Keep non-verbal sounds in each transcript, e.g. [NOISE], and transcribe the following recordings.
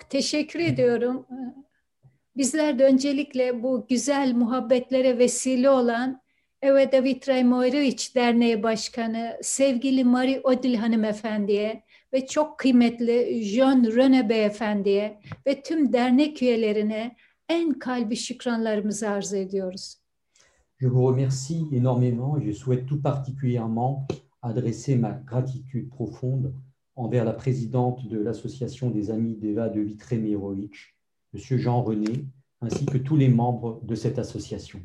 teşekkür ediyorum. Bizler de öncelikle bu güzel muhabbetlere vesile olan Eve David Raymoyroviç Derneği Başkanı sevgili Marie Odil hanımefendiye ve çok kıymetli John Rene beyefendiye ve tüm dernek üyelerine en kalbi şükranlarımızı arz ediyoruz. Je vous remercie énormément et je souhaite tout particulièrement adresser ma gratitude profonde envers la présidente de l'Association des Amis d'Eva de Vitré-Mirovic, M. Jean René, ainsi que tous les membres de cette association.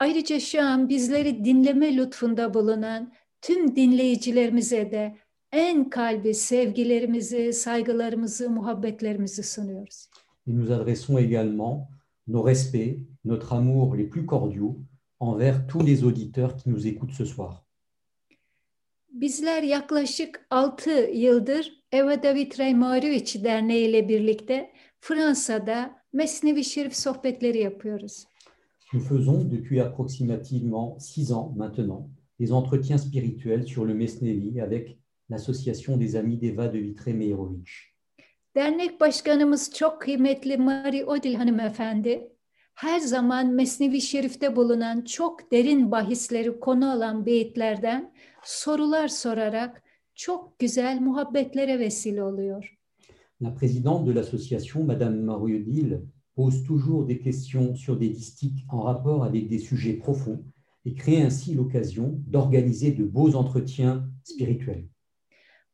Ayrıca şu an bizleri dinleme lütfunda bulunan tüm dinleyicilerimize de en kalbi sevgilerimizi, saygılarımızı, muhabbetlerimizi sunuyoruz. Et nous adressons également nos respects, notre amour les plus cordiaux envers tous les auditeurs qui nous écoutent ce soir. Bizler yaklaşık 6 yıldır Eva David Raymaroviç Derneği ile birlikte Fransa'da Mesnevi Şerif sohbetleri yapıyoruz. Nous faisons depuis approximativement six ans maintenant des entretiens spirituels sur le Mesnevi avec l'Association des Amis d'Eva de Vitré-Meyerovic. Dernek başkanımız çok kıymetli Marie Odil hanımefendi her zaman Mesnevi Şerif'te bulunan çok derin bahisleri konu alan beyitlerden sorular sorarak çok güzel muhabbetlere vesile oluyor. La présidente de l'association, Madame Mariodil, pose toujours des questions sur des distiques en rapport avec des sujets profonds et crée ainsi l'occasion d'organiser de beaux entretiens spirituels.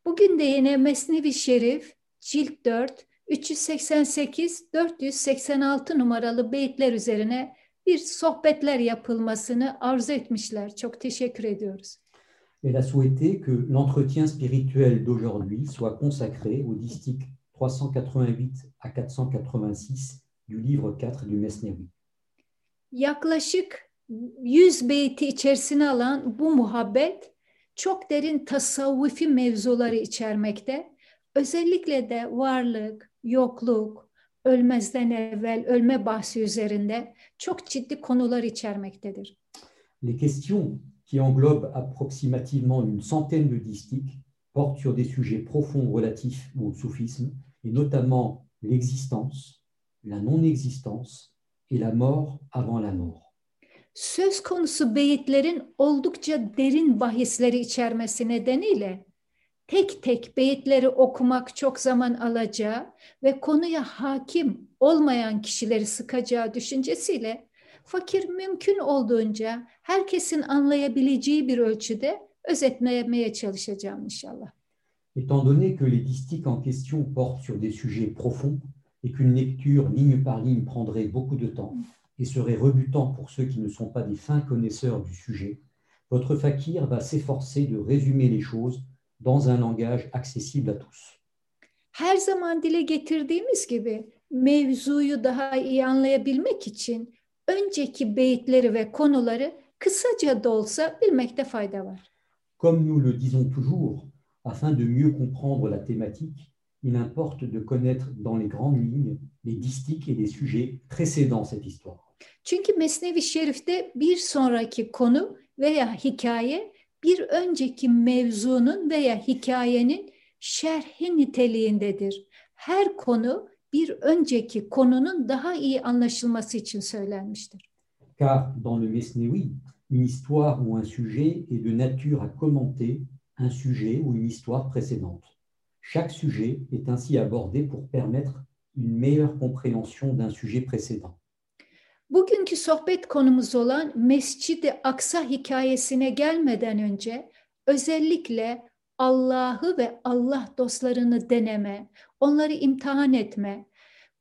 Bugün de yine Mesnevi Şerif cilt 4 388-486 numaralı beyitler üzerine bir sohbetler yapılmasını arzu etmişler. Çok teşekkür ediyoruz. Elle a souhaité que l'entretien spirituel d'aujourd'hui soit consacré au distique 388 à 486 du livre 4 du Mesnevi. Yaklaşık 100 beyti içerisine alan bu muhabbet çok derin tasavvufi mevzuları içermekte. Özellikle de varlık, yokluk, ölmezden evvel ölme bahsi üzerinde çok ciddi konular içermektedir. Les questions qui englobent approximativement une centaine de distiques portent sur des sujets profonds relatifs au soufisme et notamment l'existence, la non-existence et la mort avant la mort. Söz konusu beyitlerin oldukça derin bahisleri içermesi nedeniyle tek tek beyitleri okumak çok zaman alacağı ve konuya hakim olmayan kişileri sıkacağı düşüncesiyle fakir mümkün olduğunca herkesin anlayabileceği bir ölçüde özetlemeye çalışacağım inşallah. Étant donné que les distiques en question portent sur des sujets profonds et qu'une lecture ligne par ligne prendrait beaucoup de temps et serait rebutant pour ceux qui ne sont pas des fins connaisseurs du sujet, votre fakir va s'efforcer de résumer les choses dans un langage accessible à tous. Her zaman dile getirdiğimiz gibi mevzuyu daha iyi anlayabilmek için önceki beyitleri ve konuları kısaca da olsa bilmekte fayda var. Comme nous le disons toujours, afin de mieux comprendre la thématique, il importe de connaître dans les grandes lignes les distiques et les sujets précédant cette histoire. Çünkü Mesnevi Şerif'te bir sonraki konu veya hikaye bir önceki mevzunun veya hikayenin şerhi niteliğindedir. Her konu bir önceki konunun daha iyi anlaşılması için söylenmiştir. Car dans le Mesnevi, une histoire ou un sujet est de nature à commenter un sujet ou une histoire précédente. Chaque sujet est ainsi abordé pour permettre une meilleure compréhension d'un sujet précédent. Bugünkü sohbet konumuz olan Mescid-i Aksa hikayesine gelmeden önce özellikle Allah'ı ve Allah dostlarını deneme, onları imtihan etme,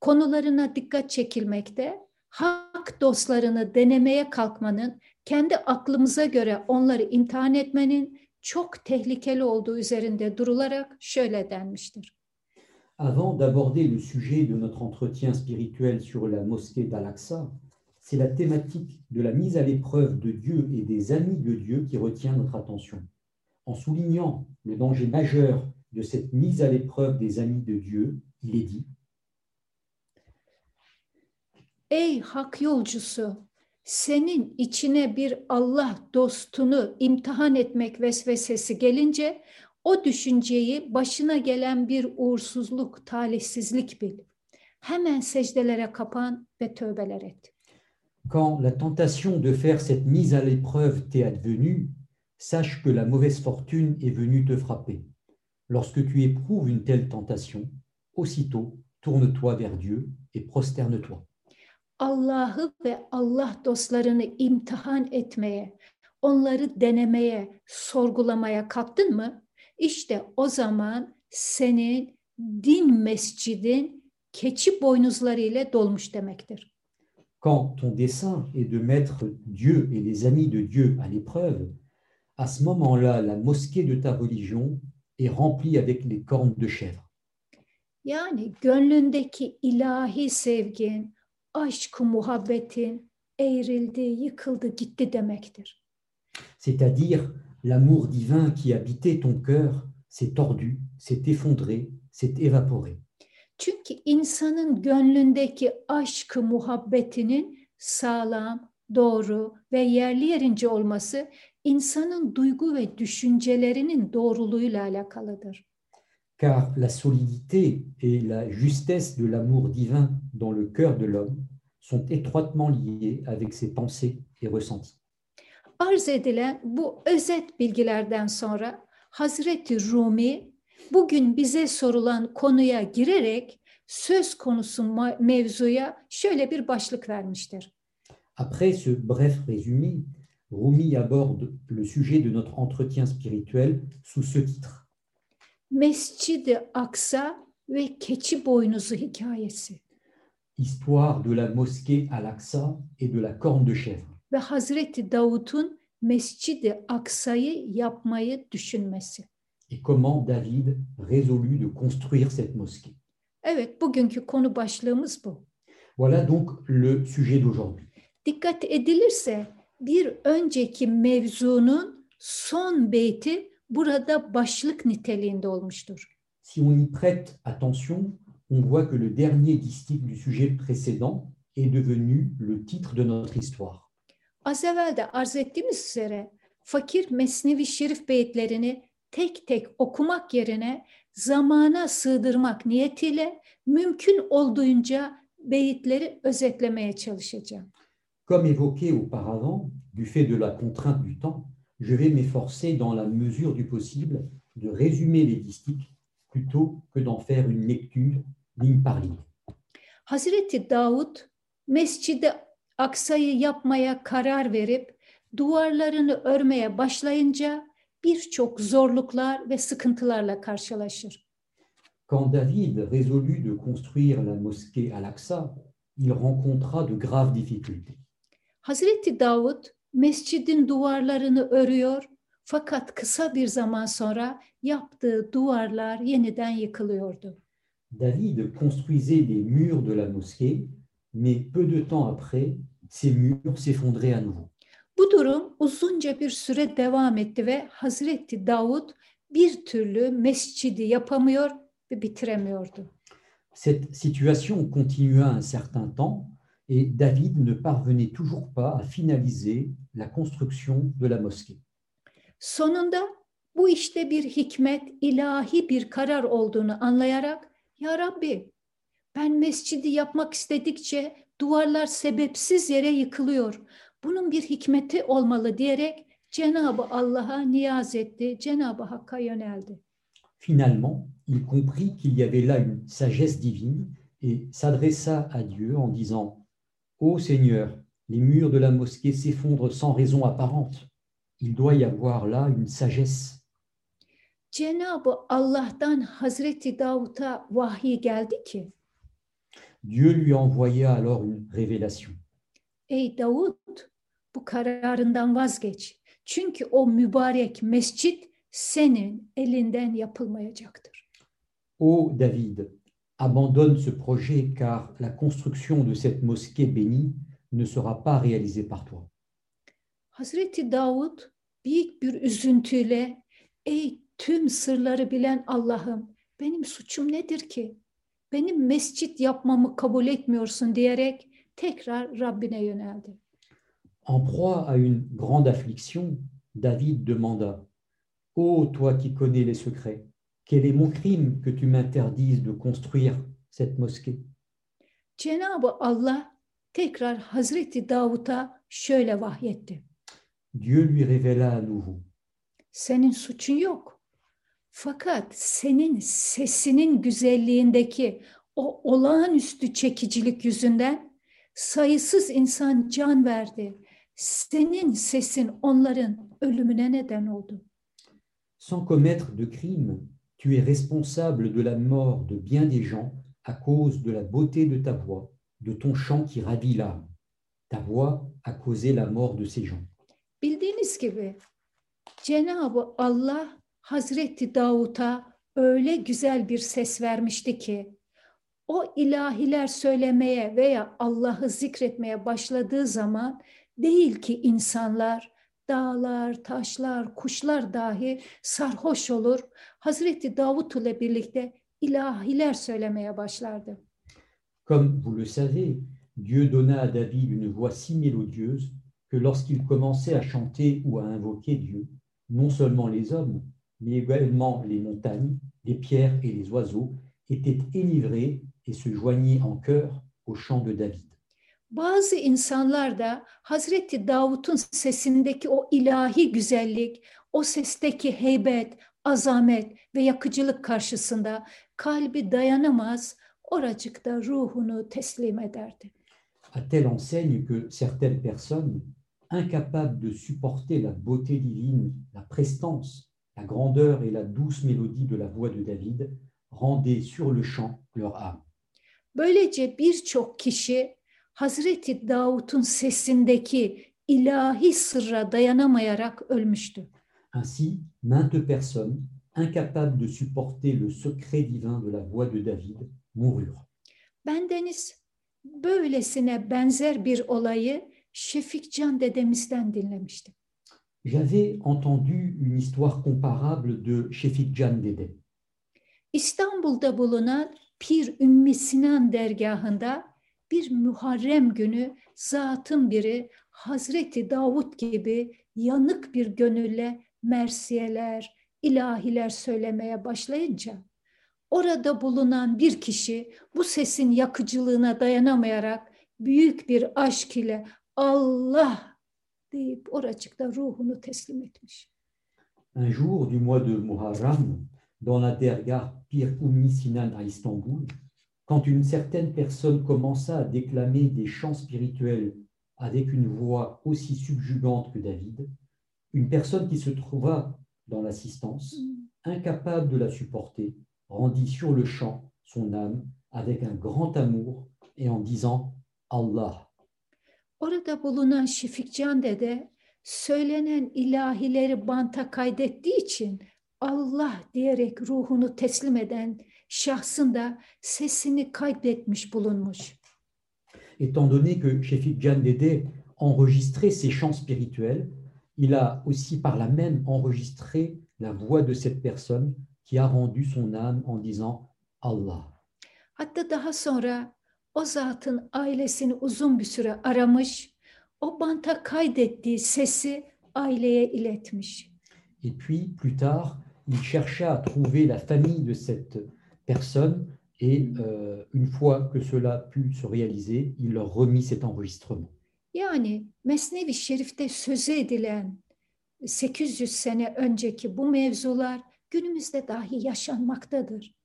konularına dikkat çekilmekte, hak dostlarını denemeye kalkmanın, kendi aklımıza göre onları imtihan etmenin çok tehlikeli olduğu üzerinde durularak şöyle denmiştir. Avant d'aborder le sujet de notre entretien spirituel sur la mosquée d'Al-Aqsa, c'est la thématique de la mise à l'épreuve de Dieu et des amis de Dieu qui retient notre attention. En soulignant le danger majeur de cette mise à l'épreuve des amis de Dieu, il est dit Ey hak yolcusu, senin içine bir Allah dostunu imtihan etmek vesvesesi gelince o düşünceyi başına gelen bir uğursuzluk, talihsizlik bil. Hemen secdelere kapan ve tövbeler et. Quand la tentation de faire cette mise à l'épreuve t'est advenue, sache que la mauvaise fortune est venue te frapper. Lorsque tu éprouves une telle tentation, aussitôt tourne-toi vers Dieu et prosterne-toi. Allah'ı ve Allah dostlarını imtihan etmeye, onları denemeye, sorgulamaya kalktın mı? İşte o zaman senin din mescidin keçi boynuzları ile dolmuş demektir. Quand ton dessein est de mettre Dieu et les amis de Dieu à l'épreuve, à ce moment-là, la mosquée de ta religion est remplie avec les cornes de chèvre. Yani gönlündeki ilahi sevgin, aşk muhabbetin eğrildi, yıkıldı, gitti demektir. C'est-à-dire l'amour divin qui habitait ton cœur s'est tordu, s'est effondré, s'est évaporé. Çünkü insanın gönlündeki aşkı muhabbetinin sağlam, doğru ve yerli yerince olması insanın duygu ve düşüncelerinin doğruluğuyla alakalıdır. Car la solidité et la justesse de l'amour divin dans le cœur de l'homme sont étroitement liées avec ses pensées et ressentis. Arz edilen bu özet bilgilerden sonra Hazreti Rumi bugün bize sorulan konuya girerek söz konusu mevzuya şöyle bir başlık vermiştir. Après ce bref résumé, Rumi aborde le sujet de notre entretien spirituel sous ce titre. Mescid-i Aksa ve keçi boynuzu hikayesi Histoire de la mosquée Al-Aqsa et de la corne de chèvre. ve Hazreti Davut'un Mescid-i Aksa'yı yapmayı düşünmesi. Et comment David résolut de construire cette mosquée. Evet, bugünkü konu başlığımız bu. Voilà donc le sujet d'aujourd'hui. Dikkat edilirse bir önceki mevzunun son beyti burada başlık niteliğinde olmuştur. Si on y prête attention, on voit que le dernier distique du sujet précédent est devenu le titre de notre histoire. Az evvel de arz ettiğimiz üzere fakir Mesnevi Şerif beyitlerini tek tek okumak yerine zamana sığdırmak niyetiyle mümkün olduğunca beyitleri özetlemeye çalışacağım. Comme évoqué auparavant, du fait de la contrainte du temps, je vais m'efforcer dans la mesure du possible de résumer les distiques plutôt que d'en faire une lecture ligne par ligne. Hazreti Davud Mescid-i Aksa'yı yapmaya karar verip duvarlarını örmeye başlayınca birçok zorluklar ve sıkıntılarla karşılaşır. Quand David résolut de construire la mosquée Al-Aqsa, il rencontra de graves difficultés. Hazreti Davud mescidin duvarlarını örüyor fakat kısa bir zaman sonra yaptığı duvarlar yeniden yıkılıyordu. David construisait les murs de la mosquée, mais peu de temps après, ces murs s'effondraient à nouveau. Bu durum uzunca bir süre devam etti ve Hazreti Davud bir türlü mescidi yapamıyor ve bitiremiyordu. Cette situation continua un certain temps et David ne parvenait toujours pas à finaliser la construction de la mosquée. Sonunda bu işte bir hikmet, ilahi bir karar olduğunu anlayarak Ya Rabbi ben mescidi yapmak istedikçe duvarlar sebepsiz yere yıkılıyor. Bunun bir hikmeti olmalı diyerek Cenab-ı Allah'a niyaz etti, Cenab-ı Hakk'a yöneldi. Finalement, il comprit qu'il y avait là une sagesse divine et s'adressa à Dieu en disant Ô Seigneur, les murs de la mosquée s'effondrent sans raison apparente. Il doit y avoir là une sagesse. Cenab-ı Allah'tan Hazreti Davut'a vahiy geldi ki, Dieu lui envoya alors une révélation. Ey Davut, bu kararından vazgeç. Çünkü o mübarek mescit senin elinden yapılmayacaktır. Ô David, abandonne ce projet car la construction de cette mosquée bénie ne sera pas réalisée par toi. Hazreti Davut büyük bir üzüntüyle ey tüm sırları bilen Allah'ım benim suçum nedir ki? Benim mescit yapmamı kabul etmiyorsun diyerek tekrar Rabbine yöneldi. En proie à une grande affliction, David demanda Ô toi qui connais les secrets, quel est mon crime que tu m'interdises de construire cette mosquée Cenab-ı Allah tekrar Hazreti Davut'a şöyle vahyetti. Dieu lui révéla à nouveau Senin suçun yok. Fakat senin sesinin güzelliğindeki o olağanüstü çekicilik yüzünden sayısız insan can verdi. Senin sesin onların ölümüne neden oldu. Sans commettre de crime, tu es responsable de la mort de bien des gens à cause de la beauté de ta voix, de ton chant qui ravit l'âme. Ta voix a causé la mort de ces gens. Bildiğiniz gibi Cenab-ı Allah Hazreti Davut'a öyle güzel bir ses vermişti ki o ilahiler söylemeye veya Allah'ı zikretmeye başladığı zaman Comme vous le savez, Dieu donna à David une voix si mélodieuse que lorsqu'il commençait à chanter ou à invoquer Dieu, non seulement les hommes, mais également les montagnes, les pierres et les oiseaux étaient enivrés et se joignaient en chœur au chant de David. Bazı insanlar da Hazreti Davut'un sesindeki o ilahi güzellik, o sesteki heybet, azamet ve yakıcılık karşısında kalbi dayanamaz, oracıkta ruhunu teslim ederdi. À telle enseigne que certaines personnes, incapables de supporter la beauté divine, la prestance, la grandeur et la douce mélodie de la voix de David, rendaient sur le chant leur âme. Böylece birçok kişi Hazreti Davut'un sesindeki ilahi sırra dayanamayarak ölmüştü. Ainsi, maintes personnes, incapables de supporter le secret divin de la voix de David, moururent. Bendeniz böylesine benzer bir olayı Şefikcan dedemizden dinlemiştim. J'avais entendu une histoire comparable de Shefik Can Dede. İstanbul'da bulunan Pir Ümmü Sinan dergahında bir Muharrem günü zatın biri Hazreti Davut gibi yanık bir gönülle mersiyeler, ilahiler söylemeye başlayınca orada bulunan bir kişi bu sesin yakıcılığına dayanamayarak büyük bir aşk ile Allah deyip oracıkta ruhunu teslim etmiş. Un jour du mois de Muharram, dans la dergah Pir Ummi à Istanbul, quand une certaine personne commença à déclamer des chants spirituels avec une voix aussi subjugante que David, une personne qui se trouva dans l'assistance, incapable de la supporter, rendit sur le chant son âme avec un grand amour et en disant Allah. Orada bulunan Şefikcan dede söylenen ilahileri banta kaydettiği için Allah diyerek ruhunu teslim eden sesini bulunmuş. Étant donné que Shefik Jan Dede enregistrait ses chants spirituels, il a aussi par là même enregistré la voix de cette personne qui a rendu son âme en disant Allah. Hatta daha sonra o zatın ailesini uzun bir süre aramış, o banta kaydettiği sesi aileye iletmiş. Et puis, plus tard, il chercha à trouver la famille de cette personne et euh, une fois que cela put se réaliser, il leur remit cet enregistrement. Yani Mesnevi Şerif'te sözü edilen 800 sene önceki bu mevzular günümüzde dahi yaşanmaktadır.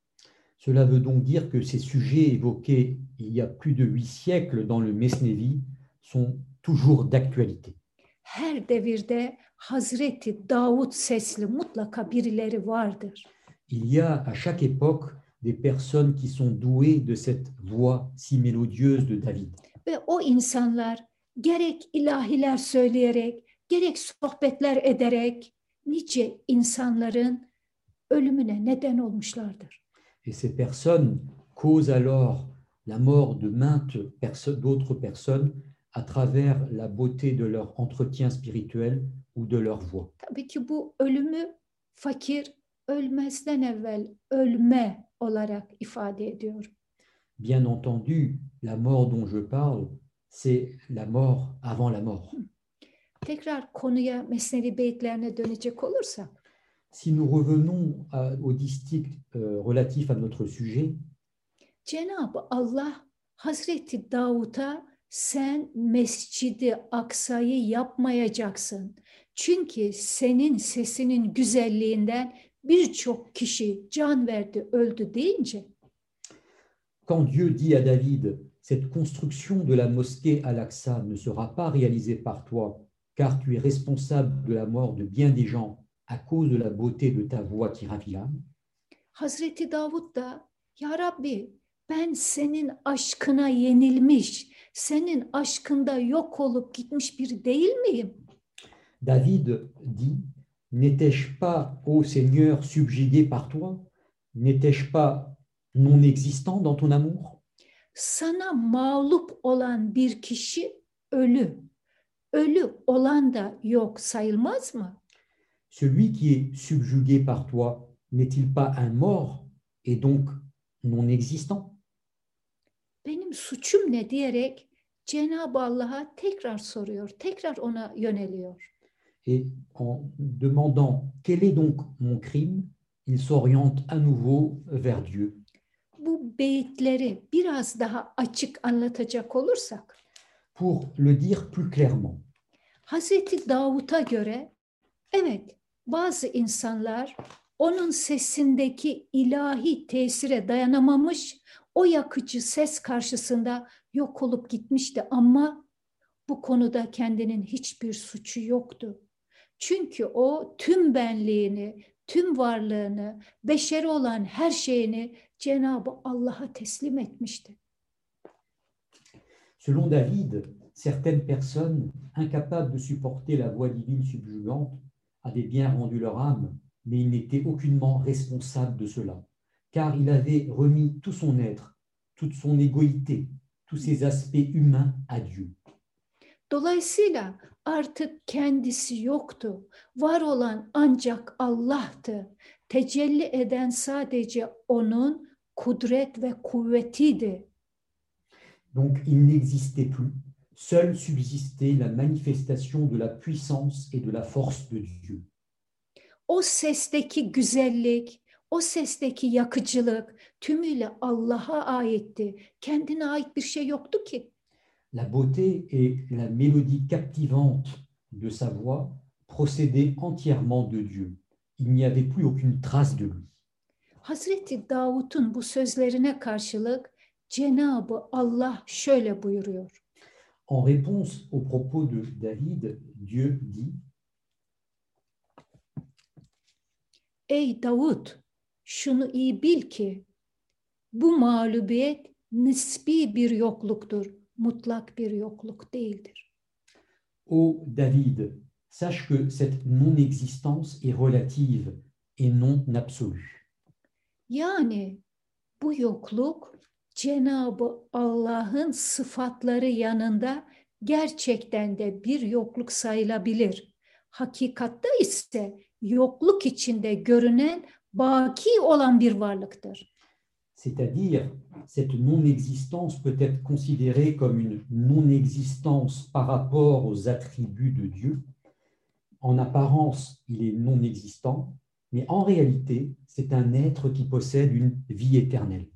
Cela veut donc dire que ces sujets évoqués il y a plus de huit siècles dans le Mesnevi sont toujours d'actualité. Her devirde Hazreti Davut sesli mutlaka birileri vardır. Il y a à chaque époque des personnes qui sont douées de cette voix si mélodieuse de David. Ve o insanlar gerek ilahiler söyleyerek, gerek sohbetler ederek nice insanların ölümüne neden olmuşlardır? Et ces personnes causent alors la mort de maintes perso- d'autres personnes à travers la beauté de leur entretien spirituel ou de leur voix. Tabii ki bu ölümü fakir ölmezden evvel ölme olarak ifade ediyor. Bien entendu, la mort dont je parle, c'est la mort avant la mort. Tekrar konuya Mesnevi beyitlerine dönecek olursak, Si nous revenons à- au distique euh, relatif à notre sujet, Cenab-ı Allah Hazreti Davut'a sen Mescidi Aksa'yı yapmayacaksın. Çünkü senin sesinin güzelliğinden birçok kişi can verdi, öldü deyince quand Dieu dit à David, cette construction de la mosquée Al-Aqsa ne sera pas réalisée par toi, car tu es responsable de la mort de bien des gens à cause de la beauté de ta voix qui ravit l'âme, Hazreti Davut da Ya Rabbi ben senin aşkına yenilmiş, senin aşkında yok olup gitmiş biri değil miyim? David dit, N'étais-je pas, ô Seigneur, subjugué par toi N'étais-je pas non existant dans ton amour Sana mağlup olan bir kişi ölü. Ölü olan da yok sayılmaz mı? Celui qui est subjugué par toi n'est-il pas un mort et donc non existant Benim suçum ne diyerek Cenab-ı Allah'a tekrar soruyor, tekrar ona yöneliyor. Et en demandant quel est donc mon crime, il s'oriente à nouveau vers Dieu. Bu beyitleri biraz daha açık anlatacak olursak, Pour le dire plus clairement, Hazreti Davut'a göre evet bazı insanlar onun sesindeki ilahi tesire dayanamamış, o yakıcı ses karşısında yok olup gitmişti ama bu konuda kendinin hiçbir suçu yoktu. Selon David, certaines personnes incapables de supporter la voix divine subjugante avaient bien rendu leur âme, mais il n'était aucunement responsable de cela, car il avait remis tout son être, toute son égoïté, tous ses aspects humains à Dieu. Dolayısıyla artık kendisi yoktu. Var olan ancak Allah'tı. Tecelli eden sadece onun kudret ve kuvvetiydi. Donc il n'existait plus, seule subsistait la manifestation de la puissance et de la force de Dieu. O sesteki güzellik, o sesteki yakıcılık tümüyle Allah'a aitti. Kendine ait bir şey yoktu ki. La beauté et la mélodie captivante de sa voix procédaient entièrement de Dieu. Il n'y avait plus aucune trace de lui. Hazreti Davut'un bu sözlerine karşılık Cenabı Allah şöyle buyuruyor. En réponse aux propos de David, Dieu dit Ey Davut, şunu iyi bil ki bu mağlubiyet nispi bir yokluktur, mutlak bir yokluk değildir. Ô David, sache que cette non-existence est relative et non absolue. Yani bu yokluk Cenabı Allah'ın sıfatları yanında gerçekten de bir yokluk sayılabilir. Hakikatta ise yokluk içinde görünen baki olan bir varlıktır. C'est-à-dire, cette non-existence peut être considérée comme une non-existence par rapport aux attributs de Dieu. En apparence, il est non-existant, mais en réalité, c'est un être qui possède une vie éternelle.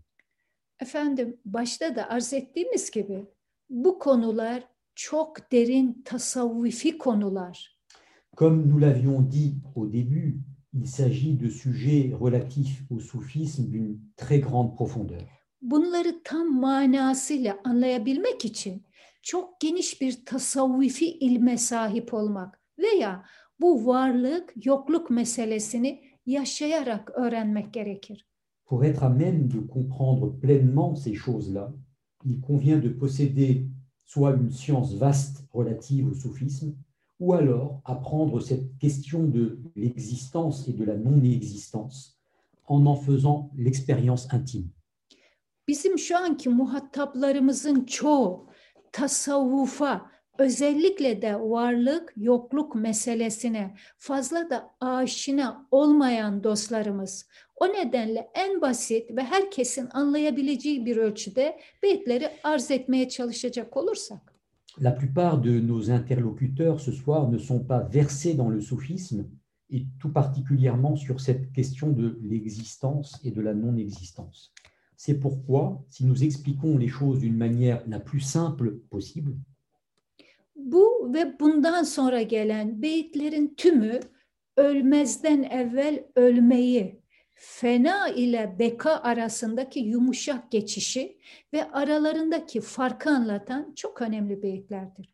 Efendim başta da arz ettiğimiz gibi bu konular çok derin tasavvufi konular. Comme nous l'avions dit au début, il s'agit de sujets relatifs au soufisme d'une très grande profondeur. Bunları tam manasıyla anlayabilmek için çok geniş bir tasavvufi ilme sahip olmak veya bu varlık yokluk meselesini yaşayarak öğrenmek gerekir. Pour être à même de comprendre pleinement ces choses-là, il convient de posséder soit une science vaste relative au soufisme, ou alors apprendre cette question de l'existence et de la non-existence en en faisant l'expérience intime. Bizim şu anki muhataplarımızın çoğu tasavvufa özellikle de varlık yokluk meselesine fazla da aşina olmayan dostlarımız. O nedenle en basit ve herkesin anlayabileceği bir ölçüde beyitleri arz etmeye çalışacak olursak. La plupart de nos interlocuteurs ce soir ne sont pas versés dans le soufisme et tout particulièrement sur cette question de l'existence et de la non-existence. C'est pourquoi, si nous expliquons les choses d'une manière la plus simple possible, fena ile beka arasındaki yumuşak geçişi ve aralarındaki farkı anlatan çok önemli beyitlerdir.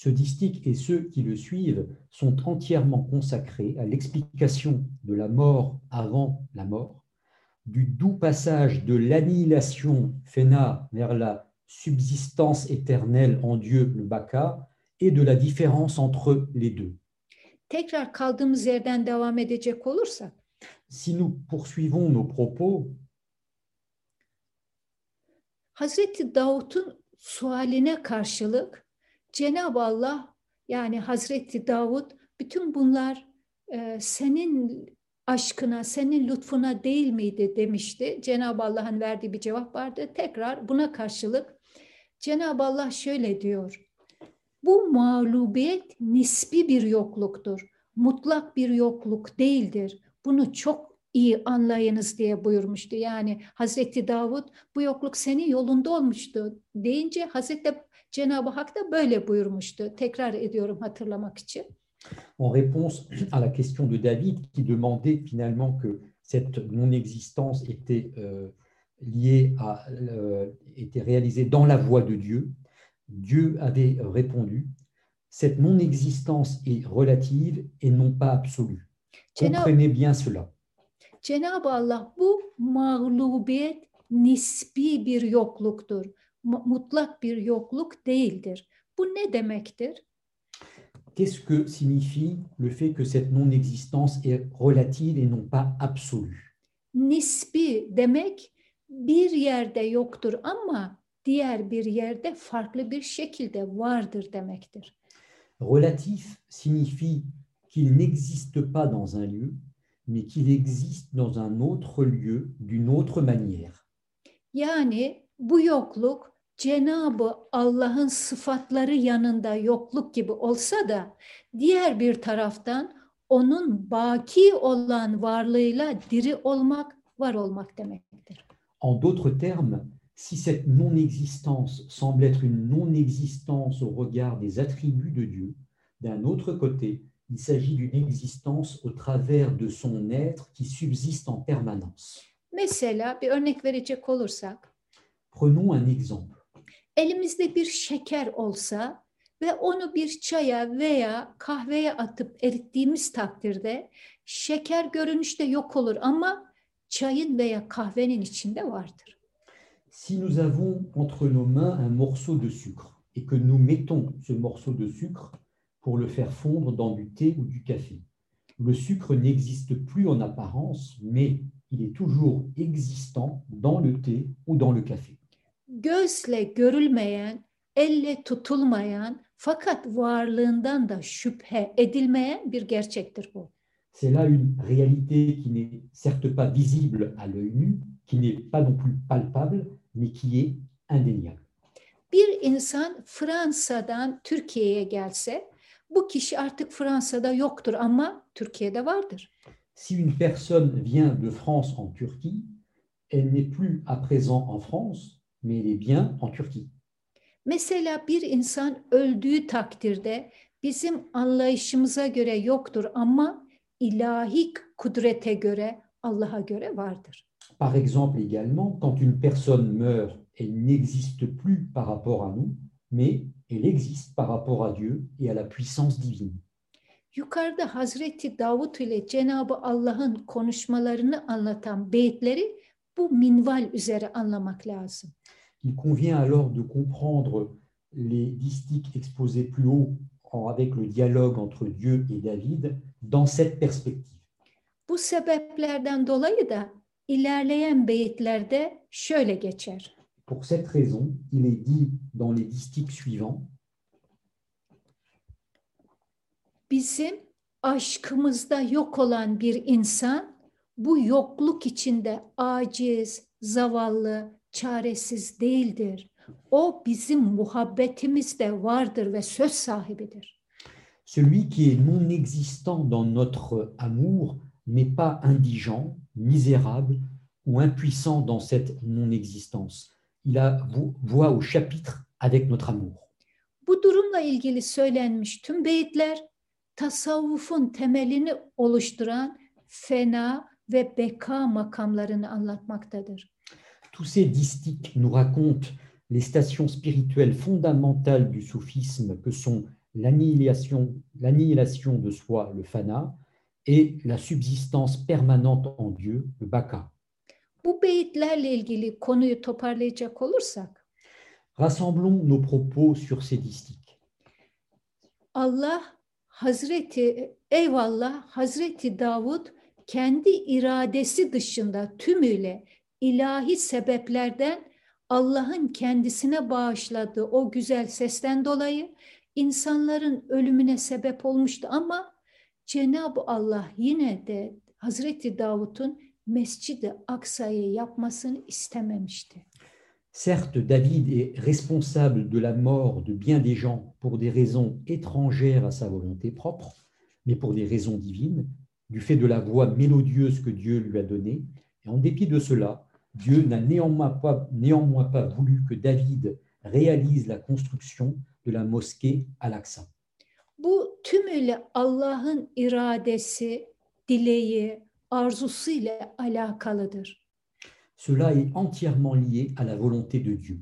ce distique et ceux qui le suivent sont entièrement consacrés à l'explication de la mort avant la mort, du doux passage de l'annihilation Fena vers la subsistance éternelle en Dieu, le Baka, et de la différence entre les deux. Tekrar kaldığımız yerden devam edecek olursak, Si nous poursuivons nos propos, Hazreti Davut'un sualine karşılık Cenab-ı Allah yani Hazreti Davut bütün bunlar e, senin aşkına, senin lütfuna değil miydi demişti. Cenab-ı Allah'ın verdiği bir cevap vardı. Tekrar buna karşılık Cenab-ı Allah şöyle diyor. Bu mağlubiyet nispi bir yokluktur. Mutlak bir yokluk değildir. Bunu çok iyi anlayınız diye buyurmuştu. Yani Hazreti Davud bu yokluk senin yolunda olmuştu deyince Hazreti Cenab-ı Hak da böyle buyurmuştu. Tekrar ediyorum hatırlamak için. en réponse à la question de David qui demandait finalement que cette non-existence était euh, liée à, euh, était réalisée dans la voie de Dieu, Dieu avait répondu cette non-existence est relative et non pas absolue. Comprenez bien cela. Cenab-ı Allah bu mağlubiyet nispi bir yokluktur. Mu- Mutlak bir yokluk değildir. Bu ne demektir? Qu'est-ce que signifie le fait que cette non-existence est relative et non pas absolue Nispi demek bir yerde yoktur ama diğer bir yerde farklı bir şekilde vardır demektir. Relatif signifie qu'il n'existe pas dans un lieu, mais qu'il existe dans un autre lieu d'une autre manière. Yani bu yokluk Cenabı Allah'ın sıfatları yanında yokluk gibi olsa da diğer bir taraftan onun baki olan varlığıyla diri olmak, var olmak demektir. En d'autres termes, si cette non-existence semble être une non-existence au regard des attributs de Dieu, d'un autre côté, il s'agit d'une existence au travers de son être qui subsiste en permanence. Mesela bir örnek verecek olursak, Prenons un exemple. elimizde bir şeker olsa ve onu bir çaya veya kahveye atıp erittiğimiz takdirde şeker görünüşte yok olur ama çayın veya kahvenin içinde vardır. Si nous avons entre nos mains un morceau de sucre et que nous mettons ce morceau de sucre pour le faire fondre dans du thé ou du café, le sucre n'existe plus en apparence, mais il est toujours existant dans le thé ou dans le café. Gözle görülmeyen, elle tutulmayan fakat varlığından da şüphe edilmeyen bir gerçektir bu. C'est là une réalité qui n'est certes pas visible à l'œil nu, qui n'est pas non plus palpable, mais qui est indéniable. Bir insan Fransa'dan Türkiye'ye gelse bu kişi artık Fransa'da yoktur ama Türkiye'de vardır. Si une personne vient de France en Turquie, elle n'est plus à présent en France, mais elle est bien en Turquie. Mesela bir insan öldüğü takdirde bizim anlayışımıza göre yoktur ama ilahi kudrete göre Allah'a göre vardır. Par exemple également, quand une personne meurt, elle n'existe plus par rapport à nous, mais elle existe par rapport à Dieu et à la puissance divine. Yukarıda Hazreti Davut ile Cenabı Allah'ın konuşmalarını anlatan beyitleri bu minval üzere anlamak lazım. Il convient alors de comprendre les distiques exposés plus haut avec le dialogue entre Dieu et David dans cette perspective. Bu sebeplerden dolayı da ilerleyen beyitlerde şöyle geçer. Pour cette raison, il est dit dans les distiques suivants Bizim aşkımızda yok olan bir insan bu yokluk içinde aciz, zavallı, çaresiz değildir. O bizim muhabbetimizde vardır ve söz sahibidir. Celui qui est non existant dans notre amour n'est pas indigent, misérable ou impuissant dans cette non-existence. Il a vo- voix au chapitre avec notre amour. Bu durumla ilgili söylenmiş tüm beyitler tasavvufun temelini oluşturan fena ve beka makamlarını anlatmaktadır. Tous ces distiques nous racontent les stations spirituelles fondamentales du soufisme que sont l'annihilation, l'annihilation de soi, le fana, et la subsistance permanente en Dieu, le baka. Bu beyitlerle ilgili konuyu toparlayacak olursak Rassemblons nos propos sur ces distiques. Allah Hazreti eyvallah Hazreti Davud kendi iradesi dışında tümüyle ilahi sebeplerden Allah'ın kendisine bağışladığı o güzel sesten dolayı insanların ölümüne sebep olmuştu ama Cenab-ı Allah yine de Hazreti Davud'un Mescid-i Aksa'yı yapmasını istememişti. Certes, David est responsable de la mort de bien des gens pour des raisons étrangères à sa volonté propre, mais pour des raisons divines, du fait de la voix mélodieuse que Dieu lui a donnée. Et en dépit de cela, Dieu n'a néanmoins pas, néanmoins pas voulu que David réalise la construction de la mosquée Al-Aqsa. Bu tümüyle Allah'ın iradesi, dileği, arzusu ile alakalıdır. Cela est entièrement lié à la volonté de Dieu.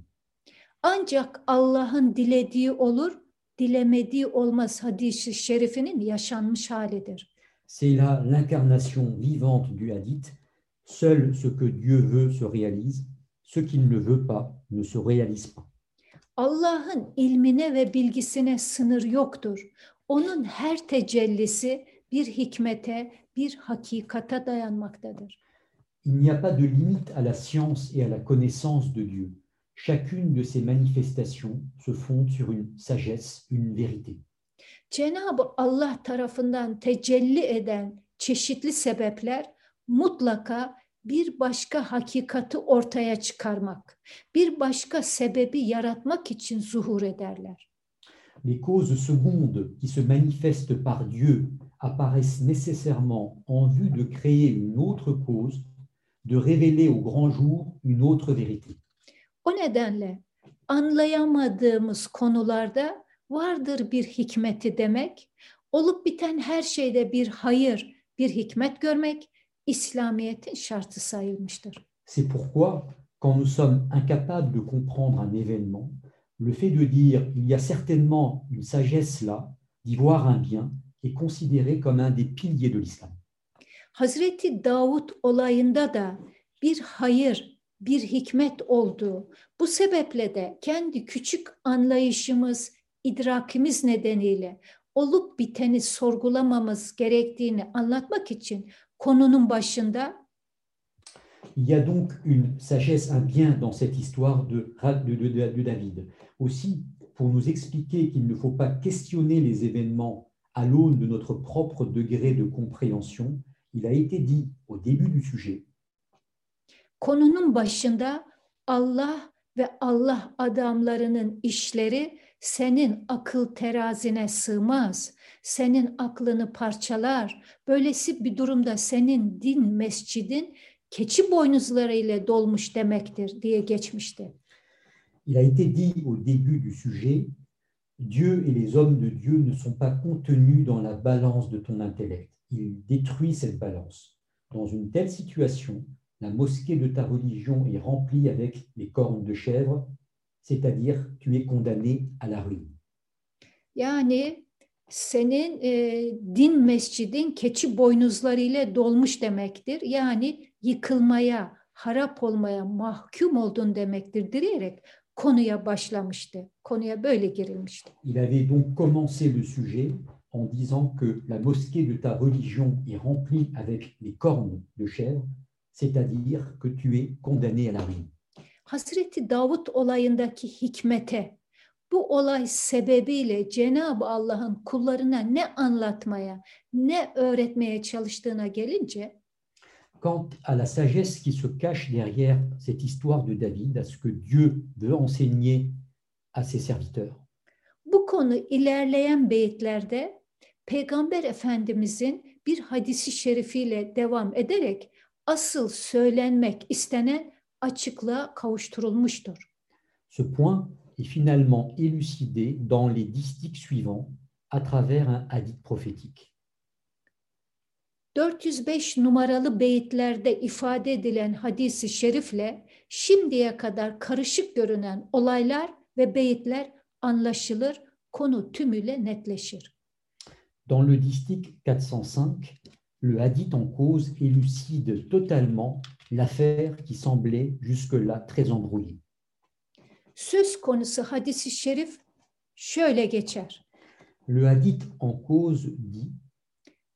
Ancak Allah'ın dilediği olur, dilemediği olmaz hadisi şerifinin yaşanmış halidir. C'est là l'incarnation vivante du hadith. Seul ce que Dieu veut se réalise, ce qu'il ne veut pas ne se réalise pas. Allah'ın ilmine ve bilgisine sınır yoktur. Onun her tecellisi bir hikmete, bir hakikata dayanmaktadır. Il n'y a pas de limite à la science et à la connaissance de Dieu. Chacune de ces manifestations se fonde sur une sagesse, une vérité. Cenab-ı Allah tarafından tecelli eden çeşitli sebepler mutlaka bir başka hakikati ortaya çıkarmak, bir başka sebebi yaratmak için zuhur ederler. Les causes secondes qui se manifestent par Dieu apparaissent nécessairement en vue de créer une autre cause, de révéler au grand jour une autre vérité. O nedenle anlayamadığımız konularda vardır bir hikmeti demek, olup biten her şeyde bir hayır, bir hikmet görmek İslamiyet'in şartı sayılmıştır. C'est pourquoi, quand nous sommes incapables de comprendre un événement, le fait de dire il y a certainement une sagesse là, d'y voir un bien, est considéré comme un des piliers de l'islam. Hazreti Davut olayında da bir hayır, bir hikmet olduğu, bu sebeple de kendi küçük anlayışımız, idrakimiz nedeniyle olup biteni sorgulamamız gerektiğini anlatmak için konunun başında Il y a donc une sagesse, un bien dans cette histoire de, de, de- de David. Aussi, pour nous expliquer qu'il ne faut pas questionner les événements à l'aune de notre propre degré de compréhension, il a été dit au début du sujet konunun başında Allah ve Allah adamlarının işleri senin akıl terazine sığmaz. Senin aklını parçalar. Böylesi bir durumda senin din mescidin keçi boynuzlarıyla dolmuş demektir diye geçmişti. Il a été dit au début du sujet, Dieu et les hommes de Dieu ne sont pas contenus dans la balance de ton intellect. Il détruit cette balance. Dans une telle situation, la mosquée de ta religion est remplie avec les cornes de chèvre, c'est-à-dire tu es condamné à la ruine. Yani senin e, din mescidin keçi boynuzlarıyla dolmuş demektir. Yani yıkılmaya, harap olmaya mahkum oldun demektir diyerek konuya başlamıştı. Konuya böyle girilmişti. Il avait donc commencé le sujet en disant que la mosquée de ta religion est remplie avec les cornes de chèvre, c'est-à-dire que tu es condamné à la ruine. Hazreti Davut olayındaki hikmete, bu olay sebebiyle Cenab-ı Allah'ın kullarına ne anlatmaya, ne öğretmeye çalıştığına gelince Quant à la sagesse qui se cache derrière cette histoire de David, à ce que Dieu veut enseigner à ses serviteurs, bu konu ilerleyen beyitlerde Peygamber Efendimizin bir hadisi şerifiyle devam ederek asıl söylenmek istenen açıklığa kavuşturulmuştur. Ce point est finalement élucidé dans les distiques suivants à travers un hadith prophétique. 405 numaralı beyitlerde ifade edilen hadisi şerifle şimdiye kadar karışık görünen olaylar ve beyitler anlaşılır, konu tümüyle netleşir. Dans le distique 405, le hadith en cause élucide totalement l'affaire qui semblait jusque-là très embrouillée. Söz konusu hadisi şerif şöyle geçer. Le hadith en cause dit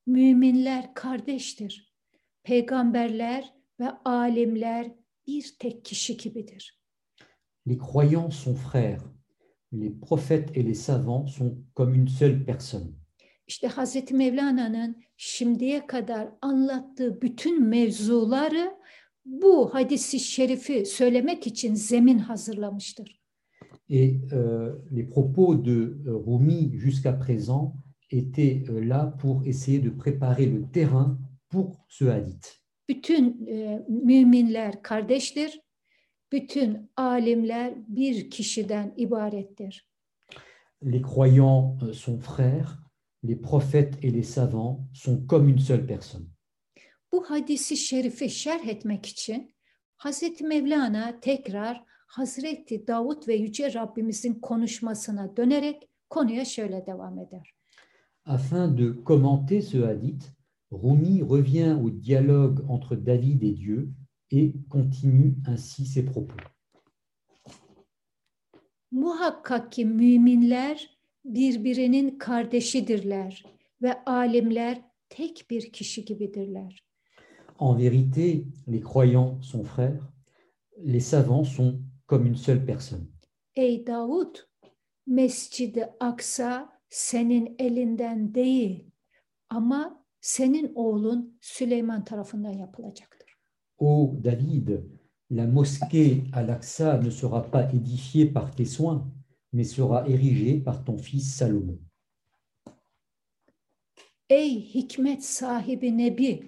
Müminler kardeştir. Peygamberler ve alimler bir tek kişi gibidir. Les croyants sont frères, les prophètes et les savants sont comme une seule personne. İşte Hazreti Mevlana'nın şimdiye kadar anlattığı bütün mevzuları bu hadisi şerifi söylemek için zemin hazırlamıştır. Et euh, les propos de euh, Rumi jusqu'à présent étaient euh, là pour essayer de préparer le terrain pour ce hadith. Bütün e, müminler kardeştir. Bütün alimler bir kişiden ibarettir. Les croyants euh, sont frères, les prophètes et les savants sont comme une seule personne. Bu hadisi şerifi şerh etmek için Hazreti Mevlana tekrar Hazreti Davut ve Yüce Rabbimizin konuşmasına dönerek konuya şöyle devam eder. Afin de commenter ce hadith, Rumi revient au dialogue entre David et Dieu et continue ainsi ses propos. Muhakkak ki müminler birbirinin kardeşidirler ve alimler tek bir kişi gibidirler. En vérité, les croyants sont frères, les savants sont comme une seule personne. Ey Davud, Mescid-i Aksa senin elinden değil ama senin oğlun Süleyman tarafından yapılacaktır. Ô David, la mosquée Al-Aqsa ne sera pas édifiée par tes soins, mais sera érigée par ton fils Salomon. Ey hikmet sahibi Nebi,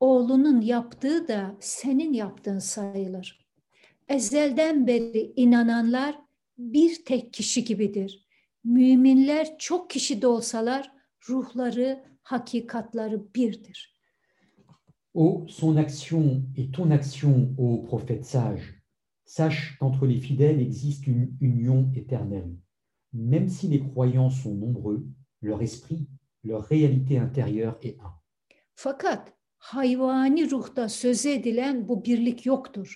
oğlunun yaptığı da senin yaptığın sayılır. Ezelden beri inananlar bir tek kişi gibidir. Müminler çok kişi de olsalar ruhları, hakikatları birdir. Ô son action et ton action, ô prophète sage, sache qu'entre les fidèles existe une union éternelle. Même si les croyants sont nombreux, leur esprit, leur réalité intérieure est un. Fakat hayvani ruhta söz edilen bu birlik yoktur.